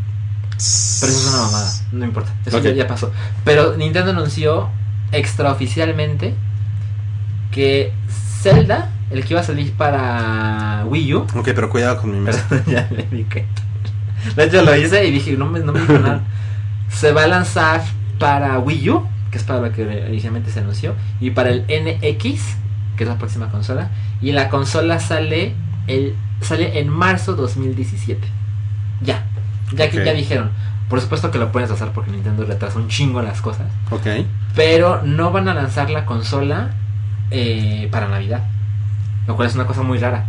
Pero eso es una mamada, no importa. Eso ya, ya pasó. Pero Nintendo anunció extraoficialmente que Zelda, el que iba a salir para Wii U, Ok, pero cuidado con mi mesa. Ya le di que- De hecho lo hice y dije, no me, no me dijo nada. Se va a lanzar para Wii U, que es para lo que inicialmente se anunció, y para el NX, que es la próxima consola, y la consola sale el sale en marzo 2017. Ya, ya que ya dijeron. Por supuesto que lo pueden hacer porque Nintendo retrasa un chingo las cosas, Ok. pero no van a lanzar la consola eh, para Navidad, lo cual es una cosa muy rara.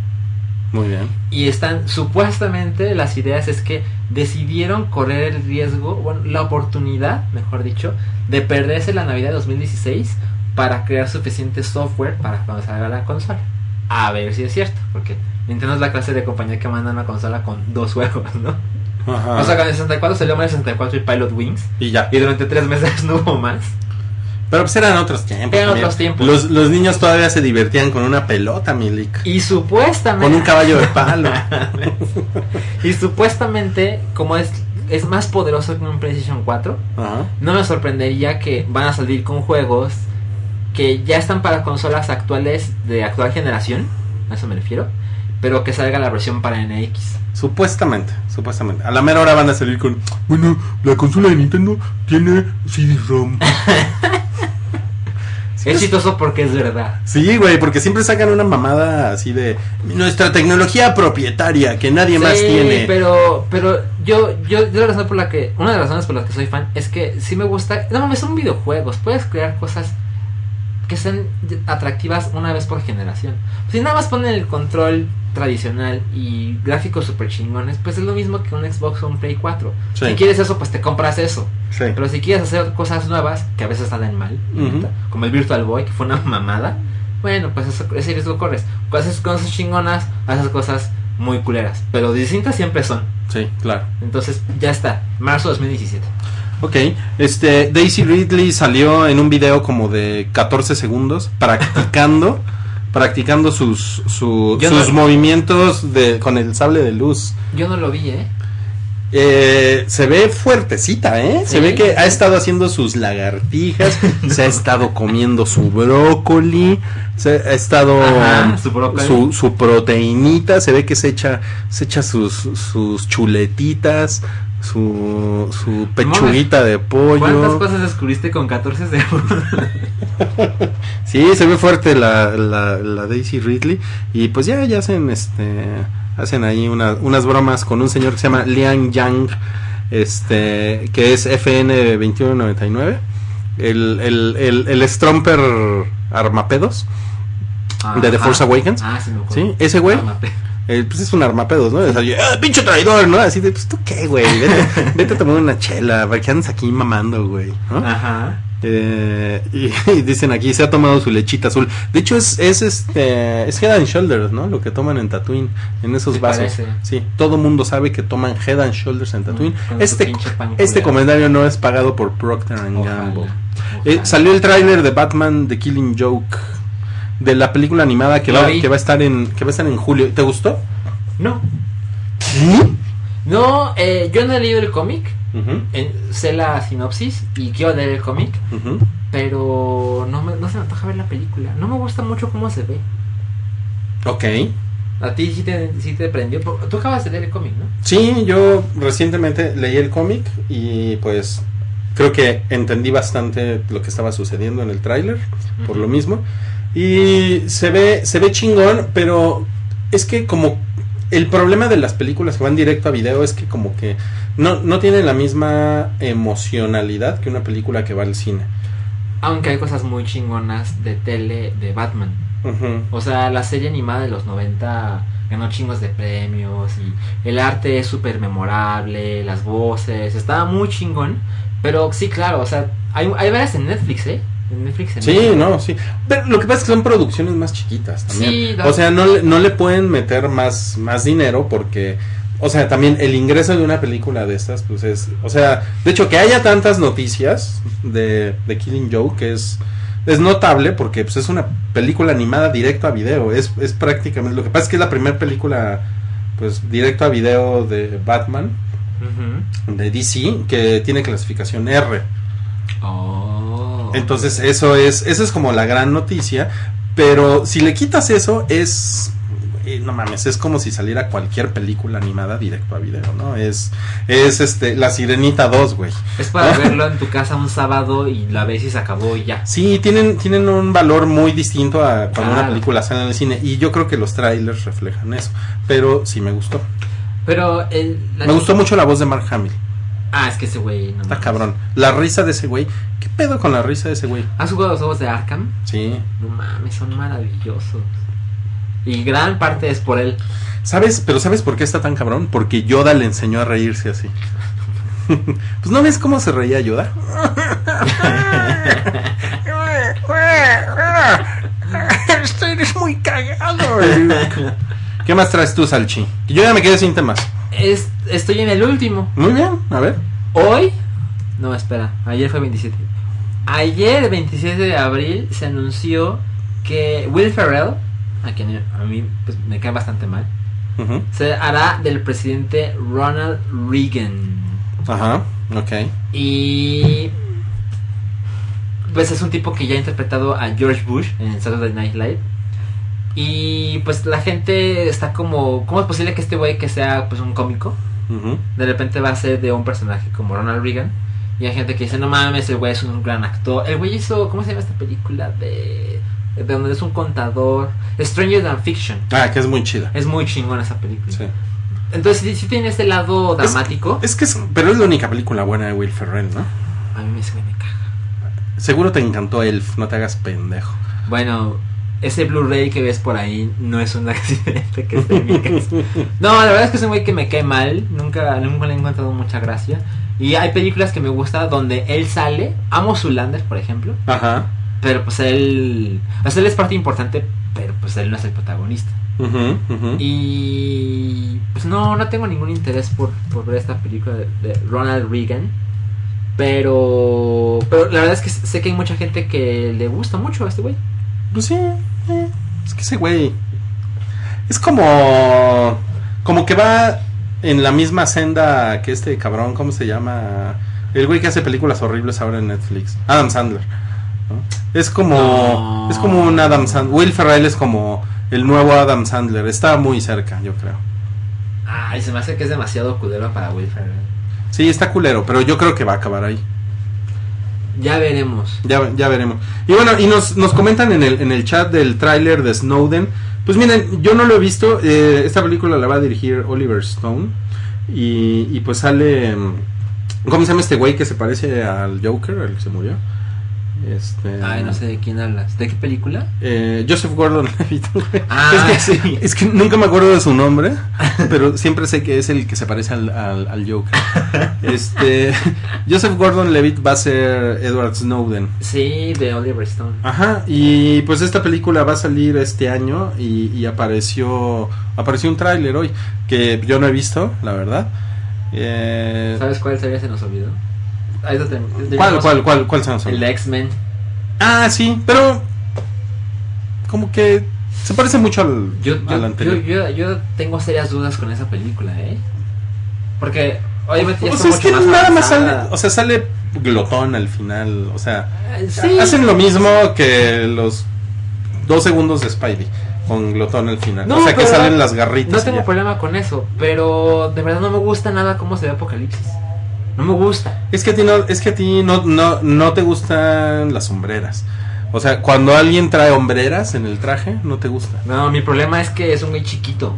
Muy bien. Y están, supuestamente, las ideas es que decidieron correr el riesgo, bueno, la oportunidad, mejor dicho, de perderse la Navidad de 2016 para crear suficiente software para cuando salga la consola. A ver si es cierto, porque Nintendo es la clase de compañía que manda una consola con dos juegos, ¿no? Ajá. O sea, con el 64 salió Mario 64 y Pilot Wings, y ya. y durante tres meses no hubo más. Pero pues eran otros tiempos. Eran otros tiempos. Los, los niños todavía se divertían con una pelota, Milik. Y supuestamente... Con un caballo de palo. y supuestamente, como es, es más poderoso que un PlayStation 4, Ajá. no me sorprendería que van a salir con juegos que ya están para consolas actuales de actual generación, a eso me refiero, pero que salga la versión para NX. Supuestamente, supuestamente. A la mera hora van a salir con. Bueno, la consola de Nintendo tiene CD-ROM. Sí, es- chistoso porque es verdad. Sí, güey, porque siempre sacan una mamada así de nuestra tecnología propietaria que nadie más tiene. pero pero yo yo yo la razón por la que una de las razones por las que soy fan es que sí me gusta, no mames, son videojuegos, puedes crear cosas que sean atractivas una vez por generación. Si nada más ponen el control tradicional y gráficos super chingones, pues es lo mismo que un Xbox o un Play 4. Sí. Si quieres eso, pues te compras eso. Sí. Pero si quieres hacer cosas nuevas, que a veces salen mal, como el Virtual Boy, que fue una mamada, bueno, pues eso, ese riesgo corres. Cuando haces cosas chingonas, haces cosas muy culeras. Pero distintas siempre son. Sí, claro. Entonces, ya está. Marzo 2017. Ok, este Daisy Ridley salió en un video como de 14 segundos practicando practicando sus su- sus no- movimientos de con el sable de luz. Yo no lo vi, ¿eh? Eh, se ve fuertecita, ¿eh? Se ve que ha estado haciendo sus lagartijas, se ha estado comiendo su brócoli, se ha estado Ajá, su brócoli. su, su proteinita, se ve que se echa se echa sus, sus chuletitas, su, su pechuguita de ¿Cuántas pollo. cosas descubriste con 14 segundos? Sí, se ve fuerte la, la, la Daisy Ridley y pues ya ya hacen este hacen ahí una- unas bromas con un señor que se llama Liang Yang, este, que es FN 2199, el, el, el, el Stromper Armapedos. de The Ajá. Force Awakens. Ah, sí. Sí, ese güey. Armape- Eh, pues es un armapedos, ¿no? O sea, yo, "Ah, pinche traidor, ¿no? Así de, pues tú qué, güey, vete, vete a tomar una chela, ¿para qué andas aquí mamando, güey? ¿no? Ajá. Eh, y, y dicen aquí, se ha tomado su lechita azul. De hecho, es, es este, es Head and Shoulders, ¿no? Lo que toman en Tatooine, en esos vasos. parece. Sí, todo mundo sabe que toman Head and Shoulders en Tatooine. Mm, este, este comentario no es pagado por Procter and Gamble. Eh, salió el tráiler de Batman The Killing Joke de la película animada que va, que va a estar en que va a estar en julio. ¿Te gustó? No. No, eh, yo no he leído el cómic. Ujú, en- sé la sinopsis y quiero leer el cómic. Pero no, me, no se me antoja ver la película. No me gusta mucho cómo se ve. Ok. A ti sí te, sí te prendió. Tú acabas de leer el cómic, ¿no? Sí, yo recientemente leí el cómic y pues creo que entendí bastante lo que estaba sucediendo en el tráiler, por lo mismo. Y se ve, se ve chingón, pero es que como el problema de las películas que van directo a video es que como que no, no tienen la misma emocionalidad que una película que va al cine. Aunque hay cosas muy chingonas de tele de Batman. O sea, la serie animada de los 90 ganó chingos de premios y el arte es súper memorable, las voces, estaba muy chingón. Pero sí, claro, o sea, hay, hay varias en Netflix, ¿eh? En Netflix. En Sí, Netflix. no, sí. Pero lo que pasa es que son producciones más chiquitas también. Sí, o sea, no, le- no le pueden meter más, más dinero porque, o sea, también el ingreso de una película de estas, pues es, o sea, de hecho que haya tantas noticias de, de Killing Joke es, es notable porque pues es una película animada directo a video. Es, es prácticamente, lo que pasa es que es la primera película, pues, directo a video de Batman, Ujú. de DC, que tiene clasificación R. Oh. Entonces eso es, eso es como la gran noticia, pero si le quitas eso es, eh, no mames, es como si saliera cualquier película animada directo a video, ¿no? Es, es este, La Sirenita 2, güey. Es para verlo en tu casa un sábado y la ves y se acabó y ya. Sí, tienen, tienen un valor muy distinto a cuando una película sale en el cine y yo creo que los trailers reflejan eso, pero sí me gustó. Pero el, la- Me gustó mucho la voz de Mark Hamill, Ah, es que ese güey. No está cabrón. La risa de ese güey, ¿qué pedo con la risa de ese güey? ¿Has jugado los juegos de Arkham? Sí. No mames, son maravillosos. Y gran parte es por él. ¿Sabes? Pero ¿sabes por qué está tan cabrón? Porque Yoda le enseñó a reírse así. pues no ves cómo se reía Yoda. Eres muy cagado. ¿Qué más traes tú, Salchi? Yo ya me quedé sin temas. Es, estoy en el último. Muy bien, a ver. Hoy. No, espera. Ayer fue 27. Ayer, 27 de abril, se anunció que Will Ferrell, a quien a mí pues, me cae bastante mal, se hará del presidente Ronald Reagan. Ajá, ok. Y pues es un tipo que ya ha interpretado a George Bush en Saturday Night Live. Y pues la gente está como, ¿cómo es posible que este güey que sea pues un cómico De repente va a ser de un personaje como Ronald Reagan? Y hay gente que dice, no mames, el güey es un gran actor. El güey hizo, ¿cómo se llama esta película? De, de donde es un contador. Stranger Than Fiction. Ah, que es muy chida. Es muy chingón esa película. Sí. Entonces sí, sí tiene este lado dramático. Es que es, pero es la única película buena de Will Ferrell, ¿no? A mí ese güey me caga. Seguro te encantó Elf, no te hagas pendejo. Bueno, ese Blu-ray que ves por ahí no es un accidente que está en mi casa. No, la verdad es que es un güey que me cae mal. Nunca, nunca le he encontrado mucha gracia. Y hay películas que me gustan donde él sale. Amo Zulander, por ejemplo. Ajá. Pero pues él. Sea, él es parte importante, pero pues él no es el protagonista. Ujú. Y. Pues no, no tengo ningún interés por, por ver esta película de, de Ronald Reagan. Pero. Pero la verdad es que sé que hay mucha gente que le gusta mucho a este güey. Pues sí, eh, es que ese güey es como como que va en la misma senda que este cabrón, ¿cómo se llama? El güey que hace películas horribles ahora en Netflix, Adam Sandler. ¿no? Es como No. es como un Adam Sandler, Will Ferrell es como el nuevo Adam Sandler, está muy cerca, yo creo. Ay, se me hace que es demasiado culero para Will Ferrell. Sí, está culero, pero yo creo que va a acabar ahí. Ya veremos. Ya, ya veremos. Y bueno, y nos, nos comentan en el, en el chat del tráiler de Snowden Pues miren, yo no lo he visto. eh, esta película la va a dirigir Oliver Stone. Y, y pues sale. mm, ¿Cómo se llama este güey que se parece al Joker, el que se murió? Este, Ay, no sé de quién hablas. ¿De qué película? Eh, Joseph Gordon-Levitt. güey. Ah, es, que, sí. es que nunca me acuerdo de su nombre, pero siempre sé que es el que se parece al, al, al Joker. Este, Joseph Gordon-Levitt va a ser Edward Snowden. Sí, de Oliver Stone. Ajá, y pues esta película va a salir este año y, y apareció apareció un tráiler hoy que yo no he visto, la verdad. Eh, ¿Sabes cuál serie se nos olvidó? ¿Cuál, cuál, cuál, cuál nos El de X-Men. Ah, sí, pero como que se parece mucho al, Yo, al yo, anterior. yo, yo, tengo serias dudas con esa película, ¿eh? Porque obviamente ya o está sea, es mucho que más nada más sale, o sea, sale glotón al final, o sea, Eh, sí. hacen lo mismo que los dos segundos de Spidey con glotón al final. No, o sea, que salen las garritas. No tengo ya. problema con eso, pero de verdad no me gusta nada cómo se ve Apocalipsis. No me gusta. Es que a ti no, es que a ti no, no, no te gustan las sombreras. O sea, cuando alguien trae hombreras en el traje, no te gusta. No, mi problema es que es un güey chiquito.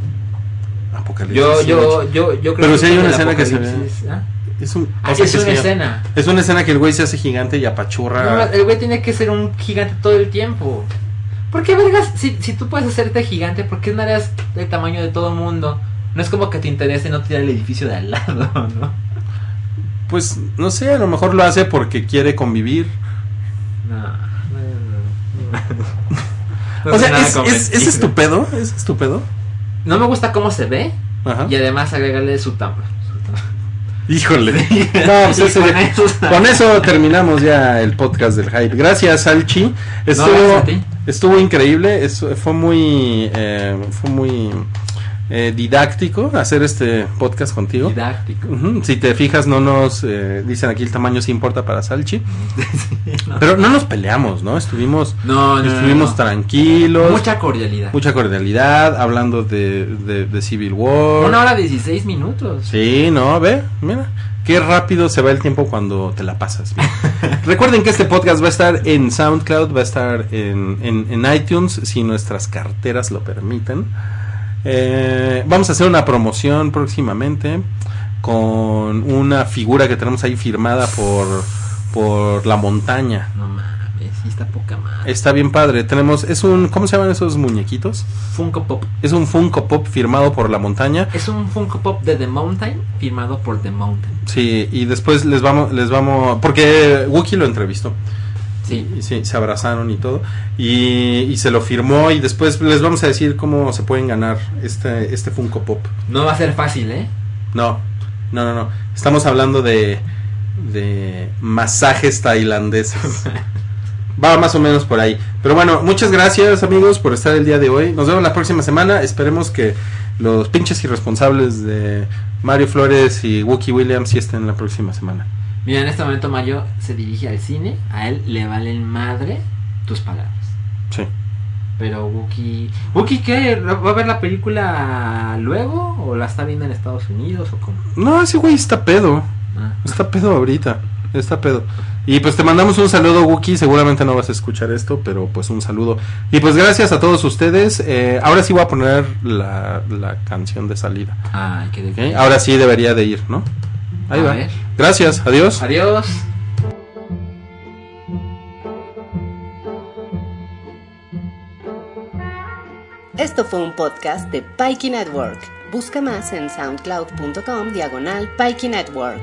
Apocalipsis. Yo, yo, yo, yo creo Pero que sí hay una escena que se Apocalipsis, ¿ah? Es, un, Ah, es que una escena. Es una escena que el güey se hace gigante y apachurra. No, el güey tiene que ser un gigante todo el tiempo. ¿Por qué, vergas? Si, si tú puedes hacerte gigante, ¿por qué no harías del tamaño de todo el mundo? No es como que te interese no tirar el edificio de al lado, ¿no? Pues no sé, a lo mejor lo hace porque quiere convivir. No, no, no. No o sea, es, es, es estúpido, es estúpido. No me gusta cómo se ve Ajá. y además agregarle su tamaño. Híjole. No, pues Y ese- con eso- con eso terminamos ya el podcast del hype. Gracias, Salchi. Estuvo, gracias a ti. estuvo increíble. es- fue muy, eh, fue muy eh, didáctico hacer este podcast contigo. Didáctico. Si te fijas, no nos eh, dicen aquí el tamaño sí importa para Salchi. no. Pero no nos peleamos, ¿no? Estuvimos, No, estuvimos tranquilos. Mucha cordialidad. mucha cordialidad, hablando de, de, de Civil War. Una hora 16 minutos. Sí, no, ve, mira. Qué rápido se va el tiempo cuando te la pasas. Recuerden que este podcast va a estar en SoundCloud, va a estar en, en- en iTunes, si nuestras carteras lo permiten. Eh, vamos a hacer una promoción próximamente con una figura que tenemos ahí firmada por, por la montaña. No mames, está poca madre. Está bien padre. Tenemos, es un, ¿cómo se llaman esos muñequitos? Funko Pop. Es un Funko Pop firmado por la montaña. Es un Funko Pop de The Mountain firmado por The Mountain. Sí, y después les vamos, les vamos, porque Wookie lo entrevistó. Sí. Y sí, se abrazaron y todo. Y, y se lo firmó y después les vamos a decir cómo se pueden ganar este, este Funko Pop. No va a ser fácil, ¿eh? No, no, no, no. Estamos hablando de, de masajes tailandeses. Va más o menos por ahí. Pero bueno, muchas gracias amigos por estar el día de hoy. Nos vemos la próxima semana. Esperemos que los pinches irresponsables de Mario Flores y Wookie Williams sí estén la próxima semana. Mira, en este momento Mario se dirige al cine. A él le valen madre tus palabras. Sí. Pero Wookie... ¿Wookie qué? ¿Va a ver la película luego? ¿O la está viendo en Estados Unidos? ¿O cómo? No, ese güey está pedo. Ah. Está pedo ahorita. Está pedo. Y pues te mandamos un saludo, Wookie. Seguramente no vas a escuchar esto, pero pues un saludo. Y pues gracias a todos ustedes. Eh, ahora sí voy a poner la, la canción de salida. Ay, qué ¿ok? de... Ahora sí debería de ir, ¿no? Ahí A va. ver. Gracias. Adiós. Adiós. Esto fue un podcast de Pikey Network. Busca más en soundcloud.com diagonal Pikey Network.